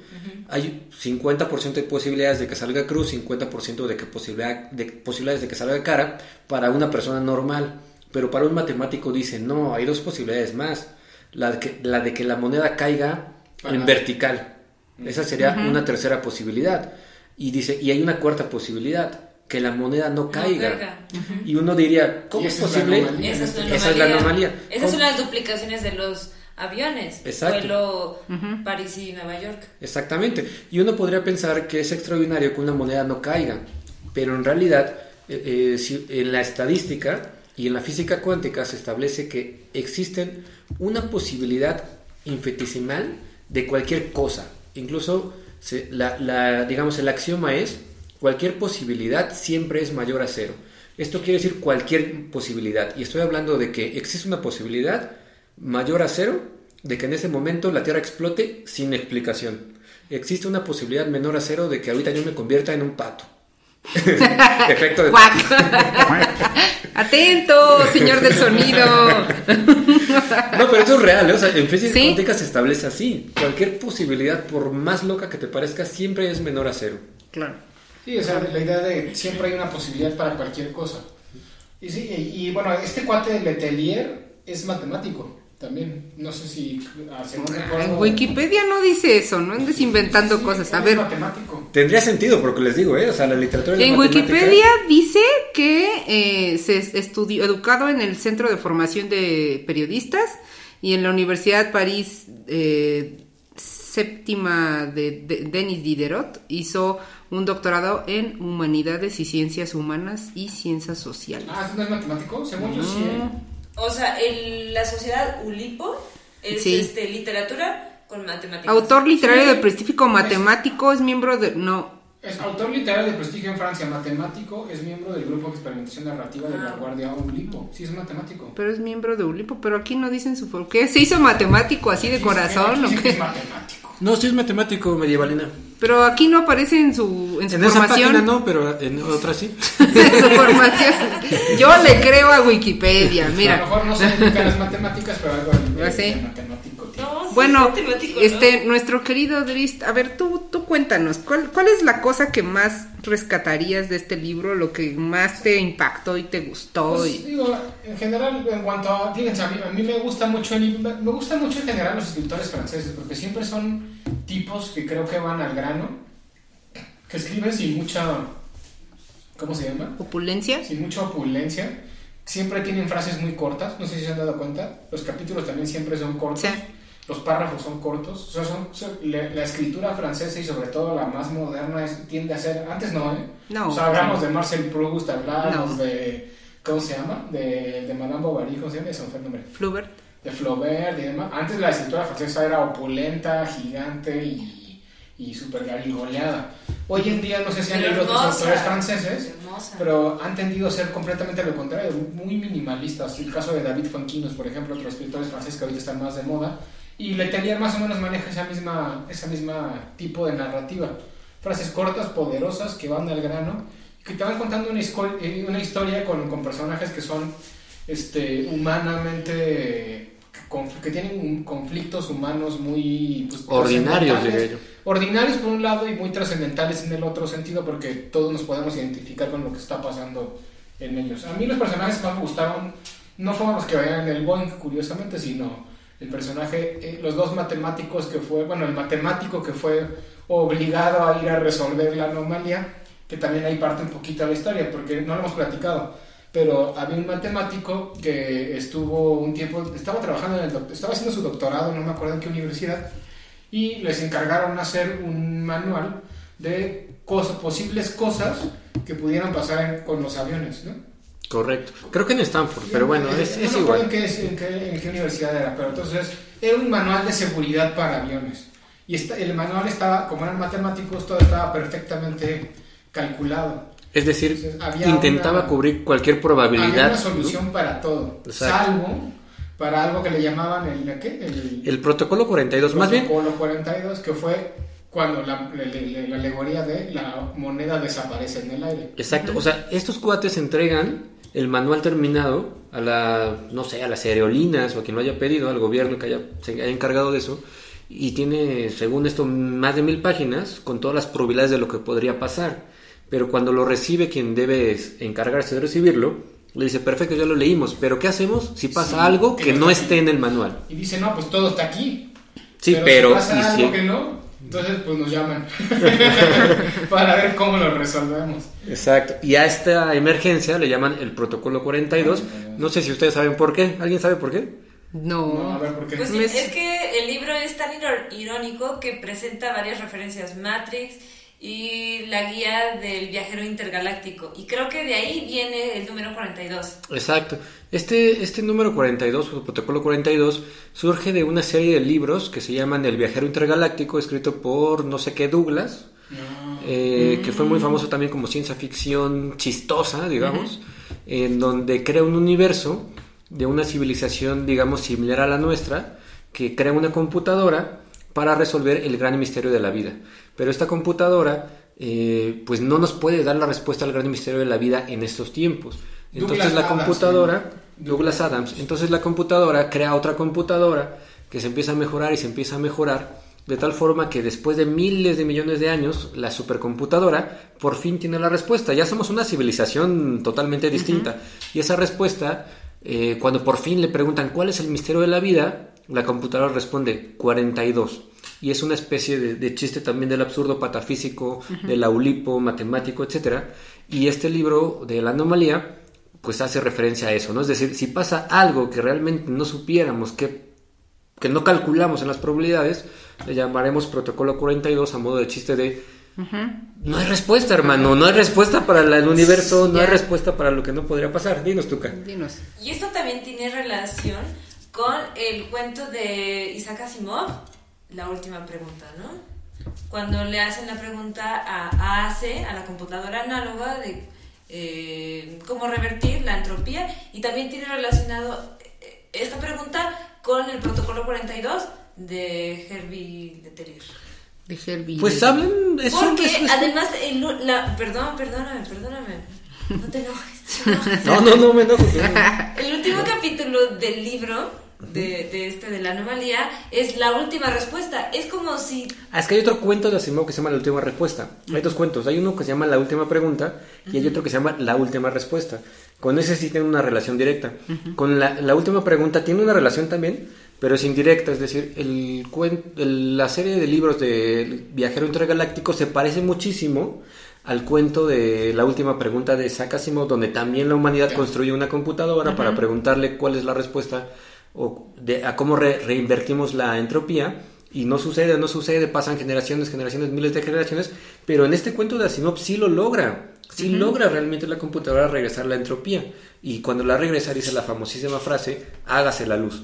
Speaker 4: hay 50% de posibilidades de que salga cruz, 50% de, que posibilidad, de posibilidades de que salga cara para una persona normal. Pero para un matemático dice, no, hay dos posibilidades más. La de que la, de que la moneda caiga en vertical. Esa sería una tercera posibilidad. Y dice, y hay una cuarta posibilidad, que la moneda no caiga. Y uno diría, ¿cómo es posible?
Speaker 5: Esa es la anomalía. Esas son las duplicaciones de los aviones.
Speaker 4: Exacto.
Speaker 5: Vuelo París y Nueva York.
Speaker 4: Exactamente. Y uno podría pensar que es extraordinario que una moneda no caiga, pero en realidad eh, eh, en la estadística y en la física cuántica se establece que existen una posibilidad infinitesimal de cualquier cosa. Incluso la, digamos el axioma es cualquier posibilidad siempre es mayor a cero. Esto quiere decir cualquier posibilidad. Y estoy hablando de que existe una posibilidad mayor a cero de que en ese momento la Tierra explote sin explicación. Existe una posibilidad menor a cero de que ahorita yo me convierta en un pato. (laughs) Efecto de. (laughs)
Speaker 1: Atento, señor del sonido. (laughs)
Speaker 4: No, pero eso es real, ¿eh? o sea, en física
Speaker 1: Sí.
Speaker 4: cuántica se establece así. Cualquier posibilidad, por más loca que te parezca, siempre es menor a cero.
Speaker 1: Claro.
Speaker 2: Sí, o sea, la idea de siempre hay una posibilidad para cualquier cosa. Y sí, y, y bueno, este cuate Letelier es matemático también. No sé si ah, según recuerdo-
Speaker 1: En Wikipedia no dice eso, no andes inventando
Speaker 2: Sí,
Speaker 1: cosas. A
Speaker 2: es
Speaker 1: ver,
Speaker 2: matemático.
Speaker 4: Tendría sentido, porque les digo, ¿eh? O sea, la literatura
Speaker 1: en Wikipedia dice que eh, se es- estudió, educado en el Centro de Formación de Periodistas y en la Universidad París eh, Séptima de, de- Denis Diderot hizo un doctorado en Humanidades y Ciencias Humanas y Ciencias Sociales.
Speaker 2: Ah, ¿no es matemático? Según yo sí. ¿eh?
Speaker 5: O sea, el- la sociedad Ulipo es
Speaker 1: Sí.
Speaker 5: este, literatura con matemáticas.
Speaker 1: Autor literario
Speaker 2: Sí.
Speaker 1: de prestigio matemático, es miembro de... No,
Speaker 2: Es autor literario de prestigio en Francia, matemático, es miembro del grupo de experimentación narrativa de la
Speaker 1: Ah.
Speaker 2: Guardia Ulipo. Sí, es matemático.
Speaker 1: pero es miembro de Ulipo, pero aquí no dicen su... ¿Por qué? ¿Se hizo matemático así de corazón o qué?
Speaker 2: es matemático.
Speaker 4: No, sí es matemático medievalina.
Speaker 1: Pero aquí no aparece en su, en su
Speaker 4: En esa
Speaker 1: formación.
Speaker 4: página no, pero en otra sí. (laughs)
Speaker 1: en su formación. Yo le creo a Wikipedia,
Speaker 2: A lo
Speaker 1: mira.
Speaker 2: mejor no se dedican las matemáticas, pero algo
Speaker 1: Ah, sí.
Speaker 2: matemático.
Speaker 5: No, sí
Speaker 1: Bueno,
Speaker 5: es matemático, ¿no?
Speaker 1: este, nuestro querido Drist, a ver, tú, tú cuéntanos, ¿cuál, ¿cuál es la cosa que más rescatarías de este libro, lo que más te impactó y te gustó?
Speaker 2: Pues,
Speaker 1: y-
Speaker 2: digo, en general, en cuanto a, fíjense, a mí, a mí me gusta mucho, el- me gusta mucho en general los escritores franceses, porque siempre son tipos que creo que van al grano, que escriben sin mucha, ¿cómo se llama?
Speaker 1: ¿Opulencia?
Speaker 2: Sin mucha opulencia. Siempre tienen frases muy cortas, no sé si se han dado cuenta. Los capítulos también siempre son cortos.
Speaker 1: Sí.
Speaker 2: Los párrafos son cortos. O sea, son, son- la, la escritura francesa y sobre todo la más moderna es- tiende a ser... Antes no, ¿eh?
Speaker 1: No.
Speaker 2: O sea, hablamos de Marcel Proust, hablamos
Speaker 1: No.
Speaker 2: de... ¿Cómo se llama? De, de Madame Bovary, ¿cómo se llama? Ese fue el nombre.
Speaker 1: Flaubert.
Speaker 2: De Flaubert y demás. Antes la escritura francesa era opulenta, gigante y, y súper garigoleada. Hoy en día no sé si han leído otros autores franceses,
Speaker 5: Hermosa.
Speaker 2: pero han tendido a ser completamente lo contrario, muy minimalistas. El caso de David Fonquinos, por ejemplo, otros escritores franceses que ahorita están más de moda. Y Letelier más o menos maneja esa misma, esa misma tipo de narrativa. Frases cortas, poderosas, que van al grano, que te van contando una, eh, una historia con, con personajes que son este, humanamente... que tienen conflictos humanos muy... pues,
Speaker 4: Ordinarios, diría yo.
Speaker 2: Ordinarios por un lado y muy trascendentales en el otro sentido porque todos nos podemos identificar con lo que está pasando en ellos. A mí los personajes que más me gustaron no fueron los que veían en el Boeing, curiosamente, sino el personaje, eh, los dos matemáticos que fue, bueno, el matemático que fue obligado a ir a resolver la anomalía, que también ahí parte un poquito de la historia, porque no lo hemos platicado, pero había un matemático que estuvo un tiempo, estaba trabajando en el estaba haciendo su doctorado, no me acuerdo en qué universidad, y les encargaron hacer un manual de cosas, posibles cosas que pudieran pasar en- con los aviones, ¿no?
Speaker 4: Correcto. Creo que en Stanford, pero bueno, es,
Speaker 2: no
Speaker 4: es
Speaker 2: me acuerdo
Speaker 4: igual.
Speaker 2: En qué, en, qué, en qué universidad era, pero entonces era un manual de seguridad para aviones. Y esta- el manual estaba, como eran matemáticos, todo estaba perfectamente calculado.
Speaker 4: Es decir,
Speaker 2: Entonces,
Speaker 4: intentaba
Speaker 2: una-
Speaker 4: cubrir cualquier probabilidad.
Speaker 2: Había una
Speaker 4: ¿no?
Speaker 2: solución para todo,
Speaker 4: Exacto.
Speaker 2: salvo para algo que le llamaban el, ¿qué? el,
Speaker 4: El protocolo 42, más bien,
Speaker 2: protocolo 42, que fue cuando la, la- la- la alegoría de la moneda desaparece en el aire.
Speaker 4: exacto. O sea, estos cuates entregan el manual terminado a la, no sé, a las aerolíneas o a quien lo haya pedido, al gobierno que haya, se haya encargado de eso. Y tiene, según esto, más de mil páginas con todas las probabilidades de lo que podría pasar. Pero cuando lo recibe quien debe encargarse de recibirlo, le dice, perfecto, ya lo leímos, pero ¿qué hacemos si pasa
Speaker 2: Sí,
Speaker 4: algo
Speaker 2: que no
Speaker 4: esté en el manual?
Speaker 2: Y dice, no, pues todo está aquí.
Speaker 4: Sí, pero...
Speaker 2: si pasa
Speaker 4: y
Speaker 2: algo
Speaker 4: si-
Speaker 2: que no, entonces pues nos llaman (laughs) (laughs) para ver cómo lo resolvemos.
Speaker 4: Exacto. Y a esta emergencia le llaman el protocolo 42. No sé si ustedes saben por qué. ¿Alguien sabe por qué?
Speaker 1: No.
Speaker 2: No, a ver por qué.
Speaker 5: Pues sí,
Speaker 1: Me-
Speaker 5: es que el libro es tan irónico que presenta varias referencias. Matrix y la guía del viajero intergaláctico. Y creo que de ahí viene el número 42.
Speaker 4: Exacto. Este, este número 42, o protocolo 42, surge de una serie de libros que se llaman El viajero intergaláctico, escrito por no sé qué Douglas,
Speaker 2: No.
Speaker 4: eh, que fue muy famoso también como ciencia ficción chistosa, digamos, en donde crea un universo de una civilización, digamos, similar a la nuestra, que crea una computadora para resolver el gran misterio de la vida. Pero esta computadora eh, pues no nos puede dar la respuesta al gran misterio de la vida en estos tiempos. Entonces la computadora, Douglas Adams, entonces la computadora crea otra computadora que se empieza a mejorar y se empieza a mejorar de tal forma que después de miles de millones de años, la supercomputadora por fin tiene la respuesta. Ya somos una civilización totalmente distinta. Y esa respuesta, eh, cuando por fin le preguntan cuál es el misterio de la vida, la computadora responde 42. Y es una especie de, chiste también del absurdo patafísico, del aulipo, matemático, etc. Y este libro de la anomalía, pues hace referencia a eso, ¿no? Es decir, si pasa algo que realmente no supiéramos, que, que no calculamos en las probabilidades, le llamaremos protocolo 42 a modo de chiste de... No hay respuesta, hermano, no hay respuesta para el universo, no hay respuesta para lo que no podría pasar. Dinos, Tuca.
Speaker 1: Dinos.
Speaker 5: Y esto también tiene relación con el cuento de Isaac Asimov, la última pregunta, ¿no? Cuando le hacen la pregunta a AC, a la computadora análoga, de eh, cómo revertir la entropía y también tiene relacionado eh, esta pregunta con el protocolo 42 de Herbie Letelier.
Speaker 1: De Herbie.
Speaker 4: Pues hablan
Speaker 5: eso. Porque además, el, la, perdón, perdóname, perdóname. No te enojes.
Speaker 4: no, no, no me enojo.
Speaker 5: el último capítulo del libro de, de, este de la anomalía es la última respuesta. Es como si.
Speaker 4: Ah, es que hay otro cuento de Asimov que se llama La última respuesta. Hay dos cuentos. Hay uno que se llama La última pregunta y hay otro que se llama La última respuesta. Con ese sí tiene una relación directa. Con la, la, última pregunta tiene una relación también, pero es indirecta. Es decir, el, el la serie de libros de Viajero Intergaláctico se parece muchísimo al cuento de la última pregunta de Isaac Asimov, donde también la humanidad construye una computadora para preguntarle cuál es la respuesta o de, a cómo reinvertimos la entropía y no sucede, no sucede, pasan generaciones, generaciones, miles de generaciones, pero en este cuento de Asimov sí lo logra, sí logra realmente la computadora regresar la entropía y cuando la regresa dice la famosísima frase, hágase la luz.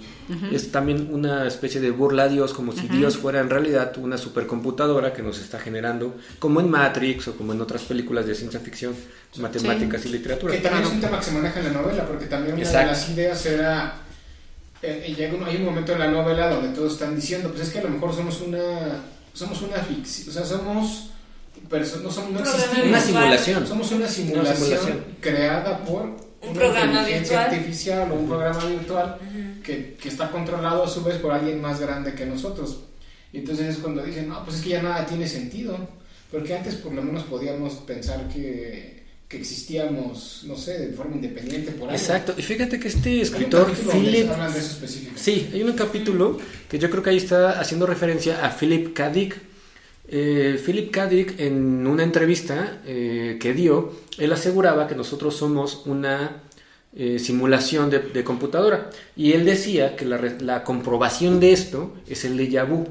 Speaker 4: Es también una especie de burla a Dios, como si Dios fuera en realidad una supercomputadora que nos está generando, como en Matrix o como en otras películas de ciencia ficción, matemáticas y literatura.
Speaker 2: Que también es un tema que se maneja en la novela, porque también una de las ideas era eh, llega hay un momento en la novela donde todos están diciendo, pues es que a lo mejor somos una, somos una ficción, o sea, somos, no, somos, no existimos.
Speaker 4: Una simulación.
Speaker 2: Somos una simulación, creada por
Speaker 5: un una programa
Speaker 2: inteligencia artificial o un programa virtual que, que, está controlado a su vez por alguien más grande que nosotros. Y entonces es cuando dicen, no, pues es que ya nada tiene sentido, porque antes por lo menos podíamos pensar que que existíamos, no sé, de forma independiente por ahí.
Speaker 4: Exacto, y fíjate que este escritor, Philip... Sí, hay un capítulo que yo creo que ahí está haciendo referencia a Philip K. Dick. Eh, Philip K. Dick, en una entrevista eh, que dio, él aseguraba que nosotros somos una eh, simulación de, computadora. Y él decía que la, la comprobación de esto es el déjà vu.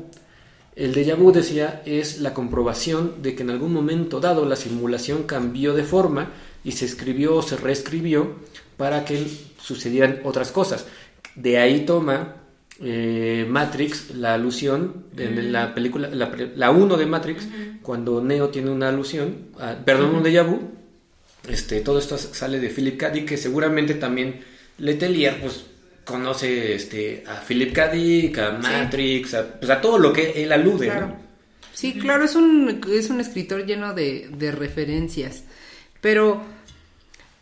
Speaker 4: El déjà vu, decía, es la comprobación de que en algún momento dado la simulación cambió de forma y se escribió o se reescribió para que sucedieran otras cosas. De ahí toma eh, Matrix la alusión en la película, la 1 de Matrix, cuando Neo tiene una alusión, perdón, un déjà vu. Este, todo esto sale de Philip K. que seguramente también Letelier pues conoce este, a Philip K. Dick, a Matrix, a, pues a todo lo que él alude,
Speaker 1: Sí, claro, es un, es un escritor lleno de, de referencias. Pero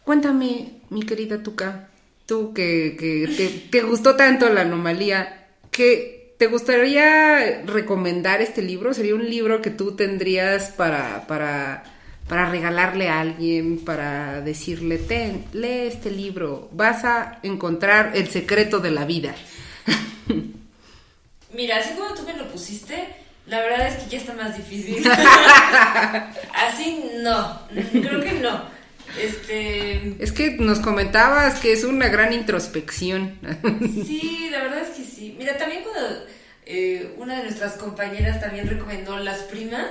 Speaker 1: cuéntame, mi querida Tuca, tú que, que te, te, gustó tanto la anomalía, ¿qué, ¿te gustaría recomendar este libro? ¿Sería un libro que tú tendrías para, para para regalarle a alguien, para decirle, ten, lee este libro, vas a encontrar el secreto de la vida. (laughs)
Speaker 5: Mira, así como tú me lo pusiste, la verdad es que ya está más difícil. (laughs) así no, creo que no. Este...
Speaker 1: Es que nos comentabas que es una gran introspección.
Speaker 5: sí, la verdad es que sí. Mira, también cuando eh, una de nuestras compañeras también recomendó Las Primas.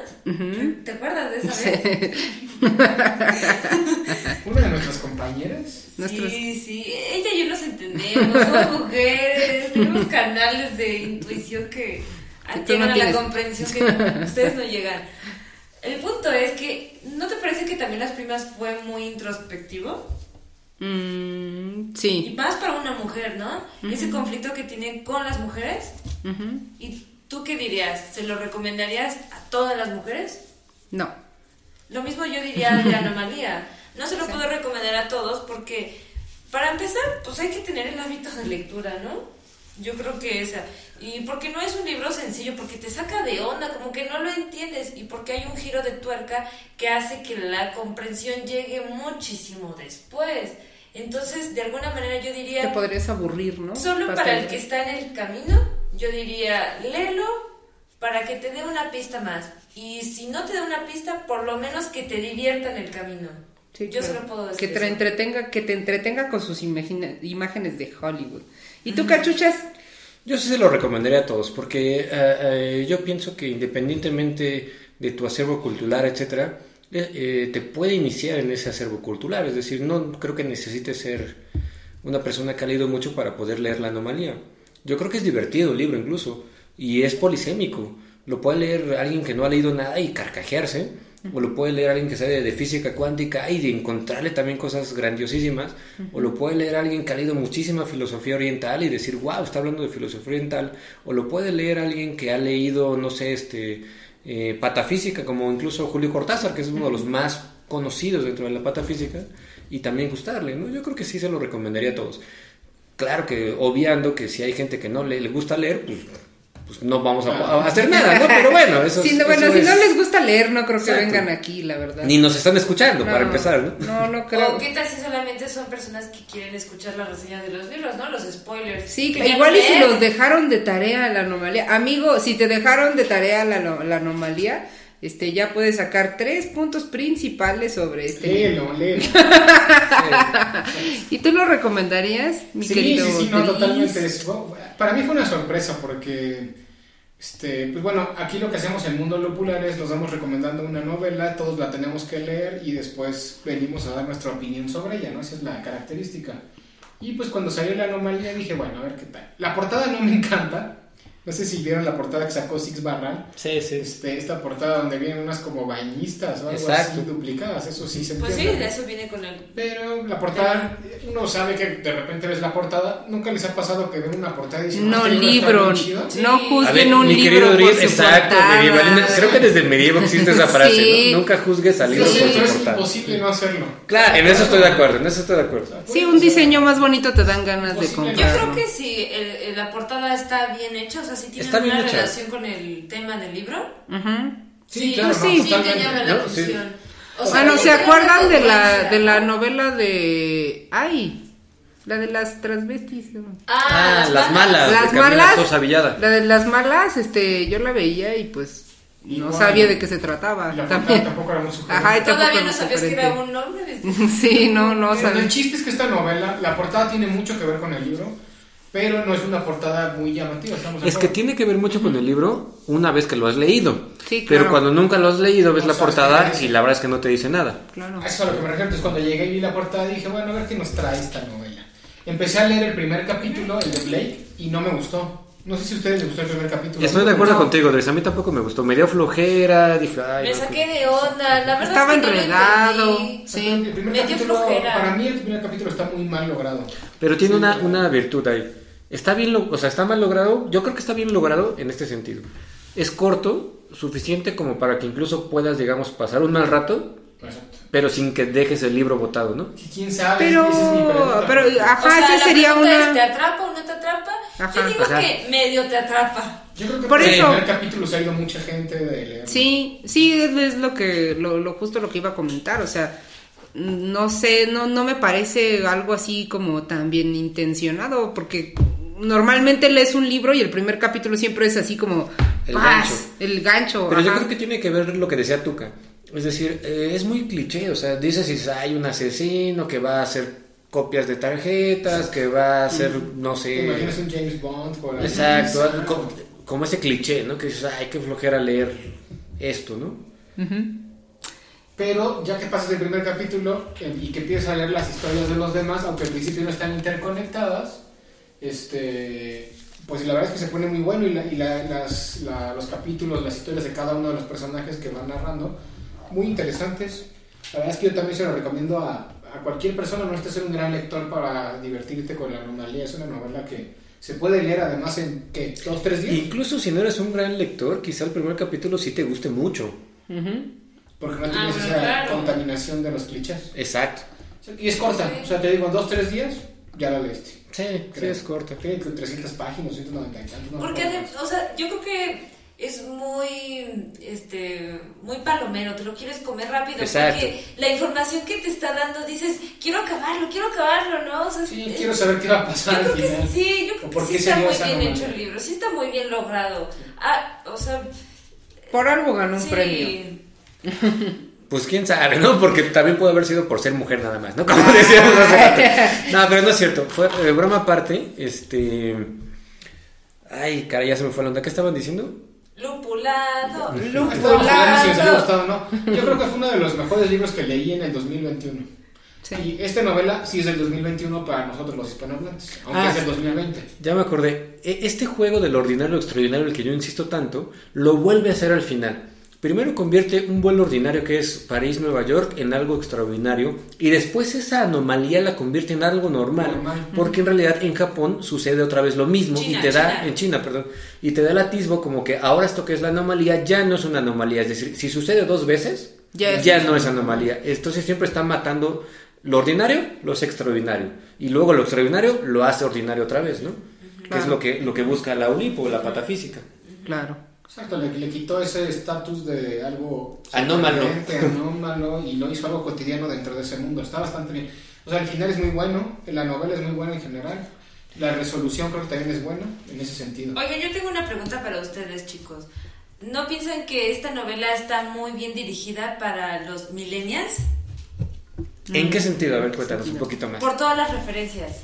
Speaker 5: ¿Te acuerdas de esa vez? (laughs)
Speaker 2: ¿Una de nuestras compañeras?
Speaker 5: Sí, sí, ella y yo nos entendemos, somos (laughs) mujeres, tenemos canales de intuición que llegan a la comprensión que ustedes no llegan. El punto es que, ¿no te parece que también Las Primas fue muy introspectivo?
Speaker 1: Mm, sí.
Speaker 5: Y más para una mujer, ¿no? Ese conflicto que tiene con las mujeres ¿Y tú qué dirías? ¿Se lo recomendarías a todas las mujeres?
Speaker 1: No.
Speaker 5: Lo mismo yo diría de anomalía. (laughs) No se lo puedo recomendar a todos porque, para empezar, pues hay que tener el hábito de lectura, ¿no? Yo creo que esa. Y porque no es un libro sencillo, porque te saca de onda, como que no lo entiendes, y porque hay un giro de tuerca que hace que la comprensión llegue muchísimo después. Entonces, de alguna manera yo diría...
Speaker 1: Te podrías aburrir, ¿no?
Speaker 5: Solo para el que está en el camino, yo diría, léelo para que te dé una pista más. Y si no te da una pista, por lo menos que te divierta en el camino.
Speaker 1: Sí,
Speaker 5: yo
Speaker 1: claro.
Speaker 5: solo puedo decir
Speaker 1: que te
Speaker 5: eso.
Speaker 1: entretenga, que te entretenga con sus imágenes de Hollywood. ¿Y tú, cachuchas?
Speaker 4: Yo sí se lo recomendaría a todos, porque eh, eh, yo pienso que independientemente de tu acervo cultural, etcétera, eh, te puede iniciar en ese acervo cultural. Es decir, no creo que necesites ser una persona que ha leído mucho para poder leer la anomalía. Yo creo que es divertido el libro incluso, y es polisémico. Lo puede leer alguien que no ha leído nada y carcajearse, o lo puede leer alguien que sabe de física cuántica y de encontrarle también cosas grandiosísimas, o lo puede leer alguien que ha leído muchísima filosofía oriental y decir, wow, está hablando de filosofía oriental, o lo puede leer alguien que ha leído, no sé, este, eh, patafísica, como incluso Julio Cortázar, que es uno de los más conocidos dentro de la patafísica, y también gustarle, ¿no? Yo creo que sí se lo recomendaría a todos. Claro que obviando que si hay gente que no le, le gusta leer, pues, pues no vamos a, a (laughs) hacer nada, ¿no? Pero bueno, eso,
Speaker 1: Sí,
Speaker 4: es-
Speaker 1: no, bueno,
Speaker 4: eso
Speaker 1: si
Speaker 4: es-
Speaker 1: no les gusta leer, no creo que
Speaker 4: Exacto.
Speaker 1: vengan aquí, la verdad.
Speaker 4: Ni nos están escuchando,
Speaker 1: No,
Speaker 4: para empezar, ¿no?
Speaker 1: No, no creo.
Speaker 5: O qué tal si solamente son personas que quieren escuchar las reseñas de los libros, ¿no? Los spoilers.
Speaker 1: Sí, claro, igual y si los dejaron de tarea la anomalía. Amigo, si te dejaron de tarea la, la anomalía, este ya puedes sacar tres puntos principales sobre este libro.
Speaker 2: Léelo, (laughs) léelo.
Speaker 1: ¿Y tú lo recomendarías, mi
Speaker 2: sí,
Speaker 1: querido
Speaker 2: sí, sí, no, totalmente. Para mí fue una sorpresa porque, este, pues bueno, aquí lo que hacemos en Mundo Lupular es nos damos recomendando una novela, todos la tenemos que leer y después venimos a dar nuestra opinión sobre ella, ¿no? Esa es la característica. Y pues cuando salió la anomalía dije, bueno, a ver qué tal. La portada no me encanta. No sé si vieron la portada que sacó Six Barral.
Speaker 4: Sí, sí.
Speaker 2: Este, esta portada donde vienen unas como bañistas o algo
Speaker 4: Exacto.
Speaker 2: así duplicadas, eso sí se
Speaker 5: Pues sí,
Speaker 2: entiende.
Speaker 5: de eso viene con el...
Speaker 2: Pero la portada, uno sabe que de repente ves la portada, nunca les ha pasado que ven una portada y dicen,
Speaker 1: No
Speaker 2: "Ah, este está
Speaker 1: libro,
Speaker 2: bien chido".
Speaker 5: Sí.
Speaker 1: no juzguen un
Speaker 4: mi
Speaker 1: libro
Speaker 4: querido
Speaker 1: por su
Speaker 4: exacto, medieval. Creo que desde el medievo existe esa frase,
Speaker 1: Sí.
Speaker 4: ¿no? Nunca juzgues al libro
Speaker 2: Sí,
Speaker 4: por su
Speaker 2: es
Speaker 4: portada.
Speaker 2: imposible no hacerlo.
Speaker 4: Claro, en eso estoy de acuerdo, en eso estoy de acuerdo.
Speaker 1: Sí, un diseño más bonito te dan ganas de
Speaker 2: Posible.
Speaker 5: Yo creo que si el- el- la portada está bien hecha, o sea, si tiene
Speaker 4: Está bien
Speaker 5: una
Speaker 4: hecha.
Speaker 5: relación con el tema del libro,
Speaker 1: Ujú.
Speaker 2: Sí, claro,
Speaker 1: sí,
Speaker 2: no,
Speaker 1: sí,
Speaker 5: sí te llama la
Speaker 4: ¿no?
Speaker 5: atención. O sea,
Speaker 1: Bueno, ¿se acuerdan de la, de la
Speaker 5: ¿no?
Speaker 1: novela de... Ay, la de las transvestis. ¿no?
Speaker 5: Ah,
Speaker 4: Ah, las malas.
Speaker 1: Las malas,
Speaker 4: Sosa Villada.
Speaker 1: la de las malas, este, yo la veía y pues no
Speaker 2: Igual.
Speaker 1: sabía de qué se trataba.
Speaker 2: La
Speaker 1: También.
Speaker 2: portada tampoco era muy.
Speaker 1: Ajá, y tampoco
Speaker 5: Todavía no sabías que era un nombre. de- (laughs)
Speaker 1: Sí, no, no sabía.
Speaker 2: el chiste es que esta novela, la portada tiene mucho que ver con el libro, pero no es una portada muy llamativa, estamos de
Speaker 4: Es que tiene que ver mucho con el libro una vez que lo has leído.
Speaker 1: Sí,
Speaker 4: Pero cuando nunca lo has leído, ves
Speaker 2: No
Speaker 4: la portada y la verdad es que no te dice nada.
Speaker 1: Claro.
Speaker 2: A eso es a lo que me refiero. Entonces, cuando llegué y vi la portada, dije, bueno, a ver qué nos trae esta novela. Empecé a leer el primer capítulo, el de Blake, y no me gustó. No sé si a ustedes les gustó el primer capítulo.
Speaker 4: Estoy de acuerdo
Speaker 2: no.
Speaker 4: contigo, Dres. A mí tampoco me gustó. Me dio flojera. Dije, ay.
Speaker 5: Me
Speaker 4: no,
Speaker 5: saqué de onda, la verdad
Speaker 1: Estaba
Speaker 5: es que no
Speaker 1: enredado. Sí.
Speaker 5: Me dio
Speaker 2: capítulo,
Speaker 5: flojera.
Speaker 2: para mí el primer capítulo está muy mal logrado.
Speaker 4: Pero tiene una, una virtud ahí. Está bien, lo- o sea, está mal logrado. Yo creo que está bien logrado en este sentido. Es corto, suficiente como para que incluso puedas, digamos, pasar un mal rato,
Speaker 2: Exacto.
Speaker 4: pero sin que dejes el libro botado, ¿no?
Speaker 2: ¿Quién sabe?
Speaker 1: Pero,
Speaker 2: Esa es mi
Speaker 1: pero, ajá,
Speaker 5: O sea,
Speaker 1: esa
Speaker 5: la
Speaker 1: sería
Speaker 5: pregunta es, ¿te
Speaker 1: una...
Speaker 5: atrapa o no te atrapa?
Speaker 1: Ajá.
Speaker 5: Yo digo
Speaker 4: Ajá.
Speaker 5: que medio te atrapa.
Speaker 2: Yo creo que
Speaker 1: Por
Speaker 2: por
Speaker 1: eso-
Speaker 2: el primer capítulo se ha ido mucha gente de leer.
Speaker 1: Sí, sí, es, es lo que, lo, lo justo lo que iba a comentar, o sea, no sé, no, no me parece algo así como tan bien intencionado, porque normalmente lees un libro y el primer capítulo siempre es así como
Speaker 4: El
Speaker 1: ¡paz!
Speaker 4: gancho.
Speaker 1: el gancho.
Speaker 4: Pero yo creo que tiene que ver lo que decía Tuca. Es decir, eh, es muy cliché, o sea, dices si hay un asesino que va a hacer copias de tarjetas, que va a hacer, no
Speaker 2: ¿Te
Speaker 4: sé...
Speaker 2: imaginas un James Bond por ahí?
Speaker 4: Exacto,
Speaker 2: Exacto.
Speaker 4: como, como ese cliché, ¿no? Que dices, ay, qué flojera leer esto, ¿no?
Speaker 2: Pero ya que pasas el primer capítulo y que empiezas a leer las historias de los demás, aunque al principio no están interconectadas, este, pues la verdad es que se pone muy bueno y, la- y la- las- la- los capítulos, las historias de cada uno de los personajes que van narrando, muy interesantes. La verdad es que yo también se lo recomiendo a, a cualquier persona, no necesitas ser un gran lector para divertirte con la anomalía, es una novela que Se puede leer además en, ¿qué? ¿Dos, tres días?
Speaker 4: Incluso si no eres un gran lector, quizá el primer capítulo sí te guste mucho.
Speaker 2: Porque no tienes
Speaker 5: Ah,
Speaker 2: esa
Speaker 5: claro.
Speaker 2: contaminación de los clichés.
Speaker 4: Exacto.
Speaker 2: Y es corta, o sea, te digo, en dos, tres días ya la leíste.
Speaker 4: Sí, sí
Speaker 2: Creo.
Speaker 4: es corta.
Speaker 2: Creo que 300 páginas, 190 y tantos. no
Speaker 5: Porque, o sea, yo creo que es muy, este, muy palomero, te lo quieres comer rápido.
Speaker 4: Exacto.
Speaker 5: Porque la información que te está dando dices, quiero acabarlo, quiero acabarlo, ¿no? O sea,
Speaker 2: Sí,
Speaker 5: es-
Speaker 2: quiero saber qué va a
Speaker 5: Yo
Speaker 2: pasar al
Speaker 5: creo que
Speaker 2: final.
Speaker 5: sí, yo
Speaker 2: ¿O
Speaker 5: creo
Speaker 2: por
Speaker 5: que sí está muy bien hecho el libro, sí está muy bien logrado. Ah, o sea,
Speaker 1: Por algo ganó un
Speaker 5: sí.
Speaker 1: premio. (laughs)
Speaker 4: Pues quién sabe, ¿no? Porque también puede haber sido por ser mujer nada más, ¿no? (laughs) Como decíamos hace rato. No, pero no es cierto. Fue eh, broma aparte, este... Ay, cara, ya se me fue la onda. ¿Qué estaban diciendo?
Speaker 5: Lupulado.
Speaker 2: Había
Speaker 1: Lupulado.
Speaker 2: gustado o no. Yo creo que fue uno de los mejores libros que leí en el 2021.
Speaker 1: Sí.
Speaker 2: Y esta novela sí es del 2021 para nosotros los hispanohablantes, aunque
Speaker 4: Ah.
Speaker 2: es del 2020.
Speaker 4: Ya me acordé. E- Este juego del ordinario lo extraordinario, el que yo insisto tanto, lo vuelve a hacer al final. Primero convierte un vuelo ordinario que es París-Nueva York en algo extraordinario y después esa anomalía la convierte en algo normal,
Speaker 2: Normal.
Speaker 4: porque en realidad en Japón sucede otra vez lo mismo
Speaker 5: China,
Speaker 4: y te da
Speaker 5: China.
Speaker 4: en China, perdón, y te da el atisbo como que ahora esto que es la anomalía ya no es una anomalía, es decir, si sucede dos veces
Speaker 1: Ya
Speaker 4: ya,
Speaker 1: es-
Speaker 4: no es anomalía. Entonces siempre está matando lo ordinario, lo es extraordinario y luego lo extraordinario lo hace ordinario otra vez, ¿no? Que es lo que, lo que busca la Olimpo, la patafísica.
Speaker 1: Claro.
Speaker 2: Exacto, le, le quitó ese estatus de algo
Speaker 4: Anómalo.
Speaker 2: anómalo y lo hizo algo cotidiano dentro de ese mundo. Está bastante bien. O sea, el final es muy bueno, la novela es muy buena en general, la resolución creo que también es buena en ese sentido.
Speaker 5: Oigan, yo tengo una pregunta para ustedes, chicos. ¿No piensan que esta novela está muy bien dirigida para los millennials?
Speaker 4: ¿En qué sentido? A ver, cuéntanos un poquito más.
Speaker 5: Por todas las referencias.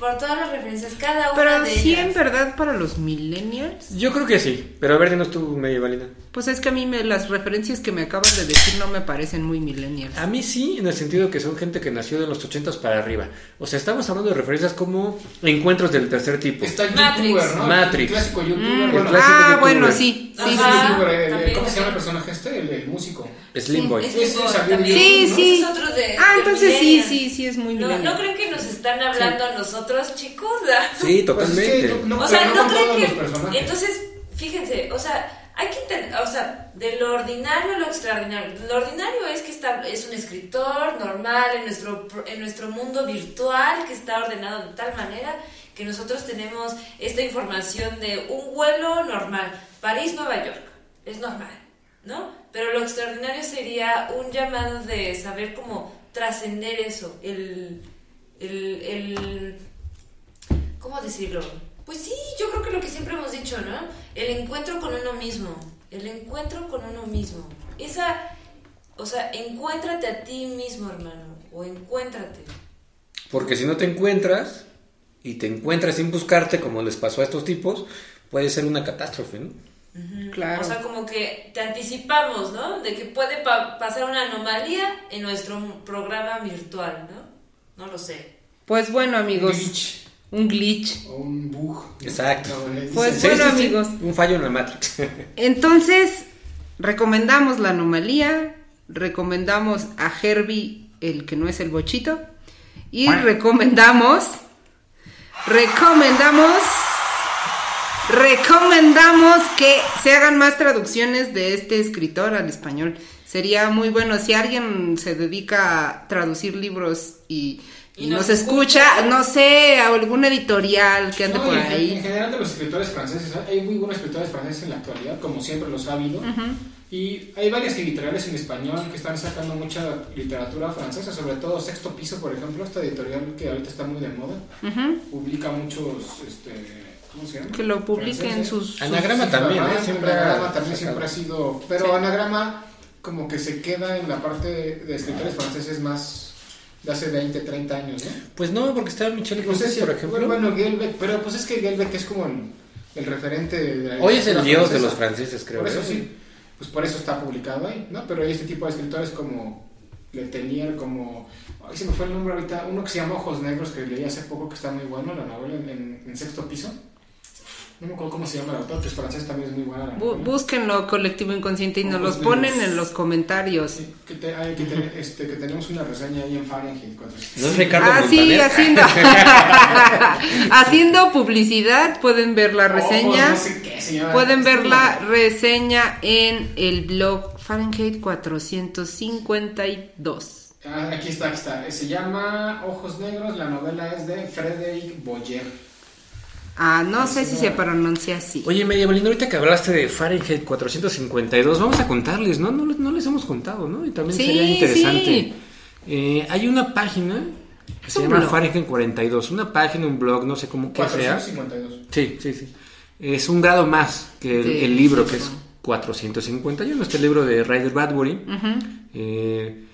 Speaker 5: Por todas las referencias, cada una
Speaker 1: Pero
Speaker 5: de
Speaker 1: sí,
Speaker 5: ellas.
Speaker 1: en verdad, para los millennials.
Speaker 4: Yo creo que sí, pero a ver, dinos tú, medievalina.
Speaker 1: Pues es que a mí me, las referencias que me acabas de decir no me parecen muy millennials.
Speaker 4: A mí sí, en el sentido que son gente que nació de los 80 para arriba. O sea, estamos hablando de referencias como encuentros del tercer tipo.
Speaker 2: Está el
Speaker 5: Matrix.
Speaker 2: youtuber, ¿no?
Speaker 4: Matrix.
Speaker 2: El clásico youtuber.
Speaker 1: Mm,
Speaker 2: bueno,
Speaker 4: clásico
Speaker 1: ah,
Speaker 4: youtuber.
Speaker 1: bueno, sí. Sí,
Speaker 2: sí,
Speaker 1: sí,
Speaker 2: el- el-
Speaker 5: también,
Speaker 2: ¿Cómo se llama el personaje este? El, el músico.
Speaker 4: Slim Boy.
Speaker 2: Sí, sí,
Speaker 1: Ah,
Speaker 5: de
Speaker 1: entonces sí, sí, sí es muy
Speaker 5: ¿No,
Speaker 1: millennial.
Speaker 5: ¿No creen que nos están hablando a nosotros, chicos? (laughs)
Speaker 4: Sí,
Speaker 2: Pues es que
Speaker 4: totalmente.
Speaker 2: no-
Speaker 5: o sea, no, creen que.
Speaker 2: los personajes.
Speaker 5: Entonces, fíjense, o sea, hay que entender, o sea, de lo ordinario a lo extraordinario. Lo ordinario es que está, es un escritor normal en nuestro, en nuestro mundo virtual que está ordenado de tal manera que nosotros tenemos esta información de un vuelo normal, París-Nueva York, es normal, ¿no? Pero lo extraordinario sería un llamado de saber cómo trascender eso, el, el, el ¿Cómo decirlo? Pues sí, yo creo que lo que siempre hemos dicho, ¿no? El encuentro con uno mismo. El encuentro con uno mismo. Esa. O sea, encuéntrate a ti mismo, hermano. O encuéntrate.
Speaker 4: Porque si no te encuentras y te encuentras sin buscarte, como les pasó a estos tipos, puede ser una catástrofe, ¿no?
Speaker 1: Claro.
Speaker 5: O sea, como que te anticipamos, ¿no? De que puede pa- pasar una anomalía en nuestro programa virtual, ¿no? No lo sé.
Speaker 1: Pues bueno, amigos.
Speaker 2: Un glitch. o un bug.
Speaker 4: Exacto.
Speaker 1: Pues bueno, amigos.
Speaker 4: Un fallo en la Matrix. (laughs)
Speaker 1: Entonces, recomendamos la anomalía, recomendamos a Herbie, el que no es el bochito, y recomendamos, recomendamos, recomendamos que se hagan más traducciones de este escritor al español. Sería muy bueno si alguien se dedica a traducir libros y, y
Speaker 5: Y
Speaker 1: nos,
Speaker 5: nos
Speaker 1: escucha,
Speaker 5: escucha.
Speaker 1: no sé, a algún editorial que ande
Speaker 2: No,
Speaker 1: por
Speaker 2: en,
Speaker 1: ahí.
Speaker 2: en general de los escritores franceses, hay muy buenos escritores franceses en la actualidad, como siempre los ha habido. Y hay varias editoriales en español que están sacando mucha literatura francesa, sobre todo Sexto Piso, por ejemplo, esta editorial que ahorita está muy de moda. Publica muchos, este, ¿cómo se llama?
Speaker 1: Que lo publiquen
Speaker 2: Franceses.
Speaker 1: sus... sus-
Speaker 4: Anagrama también,
Speaker 2: Ajá,
Speaker 4: ¿eh? Siempre
Speaker 2: Anagrama también
Speaker 4: sacado.
Speaker 2: siempre ha sido, pero
Speaker 1: Sí.
Speaker 2: Anagrama como que se queda en la parte de escritores franceses más de hace 20, 30 años, ¿no?
Speaker 4: Pues no, porque está Michel
Speaker 2: No sé si,
Speaker 4: por ejemplo.
Speaker 2: Bueno, Gelbeck, pero pues es que Gelbeck es como el, el referente de la
Speaker 4: Hoy es el dios de los franceses, creo.
Speaker 2: Por eso
Speaker 4: ¿eh?
Speaker 2: sí, pues por eso está publicado ahí, ¿no? Pero hay este tipo de escritores como Letelier, como... Ay, se me fue el nombre ahorita, uno que se llama Ojos Negros, que leí hace poco, que está muy bueno, la novela en, en- en sexto piso. No me acuerdo cómo se llama el autor, que es francés, también es muy buena la novela.
Speaker 1: búsquenlo, Colectivo Inconsciente, y nos los ponen en los comentarios.
Speaker 2: Sí, que, te- ay, que, te- este, que tenemos una reseña ahí en Fahrenheit 400.
Speaker 4: ¿No es Ricardo
Speaker 1: Ah, sí,
Speaker 4: Montaner?
Speaker 1: haciendo, (laughs) haciendo publicidad, pueden ver la reseña.
Speaker 2: Ojos, no sé qué se llama.
Speaker 1: Pueden ver la reseña en el blog Fahrenheit 452.
Speaker 2: Ah, aquí está, aquí está. Se llama Ojos Negros, la novela es de Frédéric Boyer.
Speaker 1: Ah, no sé si
Speaker 2: no-
Speaker 1: se pronuncia así.
Speaker 4: Oye, Medievalino, ahorita que hablaste de Fahrenheit 452, vamos a contarles, ¿no? No, no les hemos contado, ¿no? Y también
Speaker 1: Sí,
Speaker 4: sería interesante.
Speaker 1: sí.
Speaker 4: Eh, hay una página que
Speaker 1: Es
Speaker 4: se llama
Speaker 1: blog.
Speaker 4: Fahrenheit 42, una página, un blog, no sé cómo que sea.
Speaker 2: 452.
Speaker 4: Sí, sí, sí. Es un grado más que el,
Speaker 1: Sí,
Speaker 4: el libro,
Speaker 1: sí,
Speaker 4: que
Speaker 1: sí.
Speaker 4: es 451, este libro de Ryder Bradbury. Eh,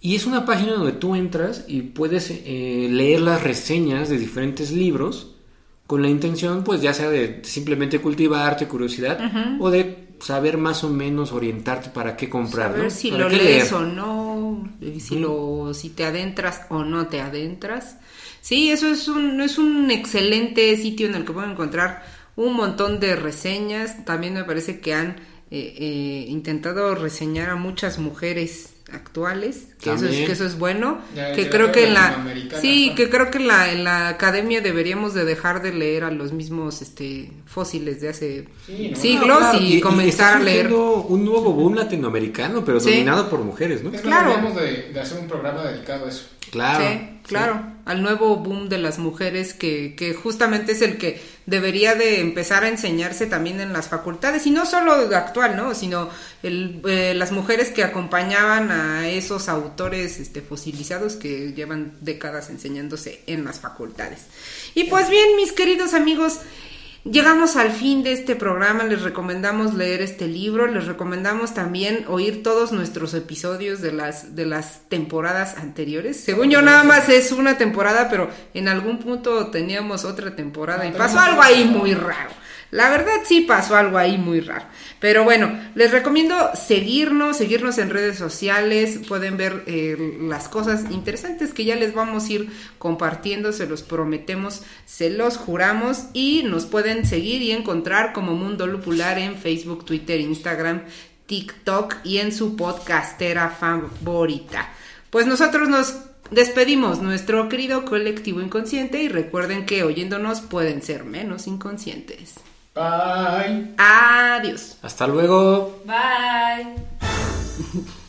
Speaker 4: y es una página donde tú entras y puedes eh, leer las reseñas de diferentes libros con la intención, pues ya sea de simplemente cultivarte curiosidad o de saber más o menos orientarte para qué comprar.
Speaker 1: A ver
Speaker 4: ¿no?
Speaker 1: si
Speaker 4: ¿Para
Speaker 1: lo lees
Speaker 4: leer?
Speaker 1: o no, si, lo, si te adentras o no te adentras. Sí, eso es un, es un excelente sitio en el que pueden encontrar un montón de reseñas. También me parece que han eh, eh, intentado reseñar a muchas mujeres actuales, que eso, es, que eso es bueno,
Speaker 2: Ya,
Speaker 1: que creo que en la sí,
Speaker 2: ¿no?
Speaker 1: que creo que en la, en la academia deberíamos de dejar de leer a los mismos este fósiles de hace
Speaker 2: Sí, ¿no?
Speaker 1: siglos
Speaker 4: No, claro,
Speaker 1: y, comenzar
Speaker 4: está
Speaker 1: a leer.
Speaker 4: un nuevo boom latinoamericano, pero
Speaker 1: Sí.
Speaker 4: dominado por mujeres, ¿no?
Speaker 1: Claro.
Speaker 2: deberíamos de, de hacer un programa dedicado a eso.
Speaker 4: Claro.
Speaker 1: Sí, claro, al nuevo boom de las mujeres que, que justamente es el que debería de empezar a enseñarse también en las facultades y no solo de actual, ¿no? Sino el, eh, las mujeres que acompañaban a esos autores este, fosilizados que llevan décadas enseñándose en las facultades. Y pues bien, mis queridos amigos, Llegamos al fin de este programa, les recomendamos leer este libro, les recomendamos también oír todos nuestros episodios de las, de las temporadas anteriores. Según yo nada más es una temporada, pero en algún punto teníamos otra temporada y
Speaker 2: Ah,
Speaker 1: pasó algo ahí muy raro. La verdad sí pasó algo ahí muy raro. Pero bueno, les recomiendo seguirnos, seguirnos en redes sociales. Pueden ver eh, las cosas interesantes que ya les vamos a ir compartiendo, se los prometemos, se los juramos. Y nos pueden seguir y encontrar como Mundo Lupular en Facebook, Twitter, Instagram, TikTok y en su podcastera favorita. Pues nosotros nos despedimos, nuestro querido colectivo inconsciente, y recuerden que oyéndonos pueden ser menos inconscientes.
Speaker 2: Bye.
Speaker 1: Adiós.
Speaker 4: Hasta luego.
Speaker 5: Bye. (laughs)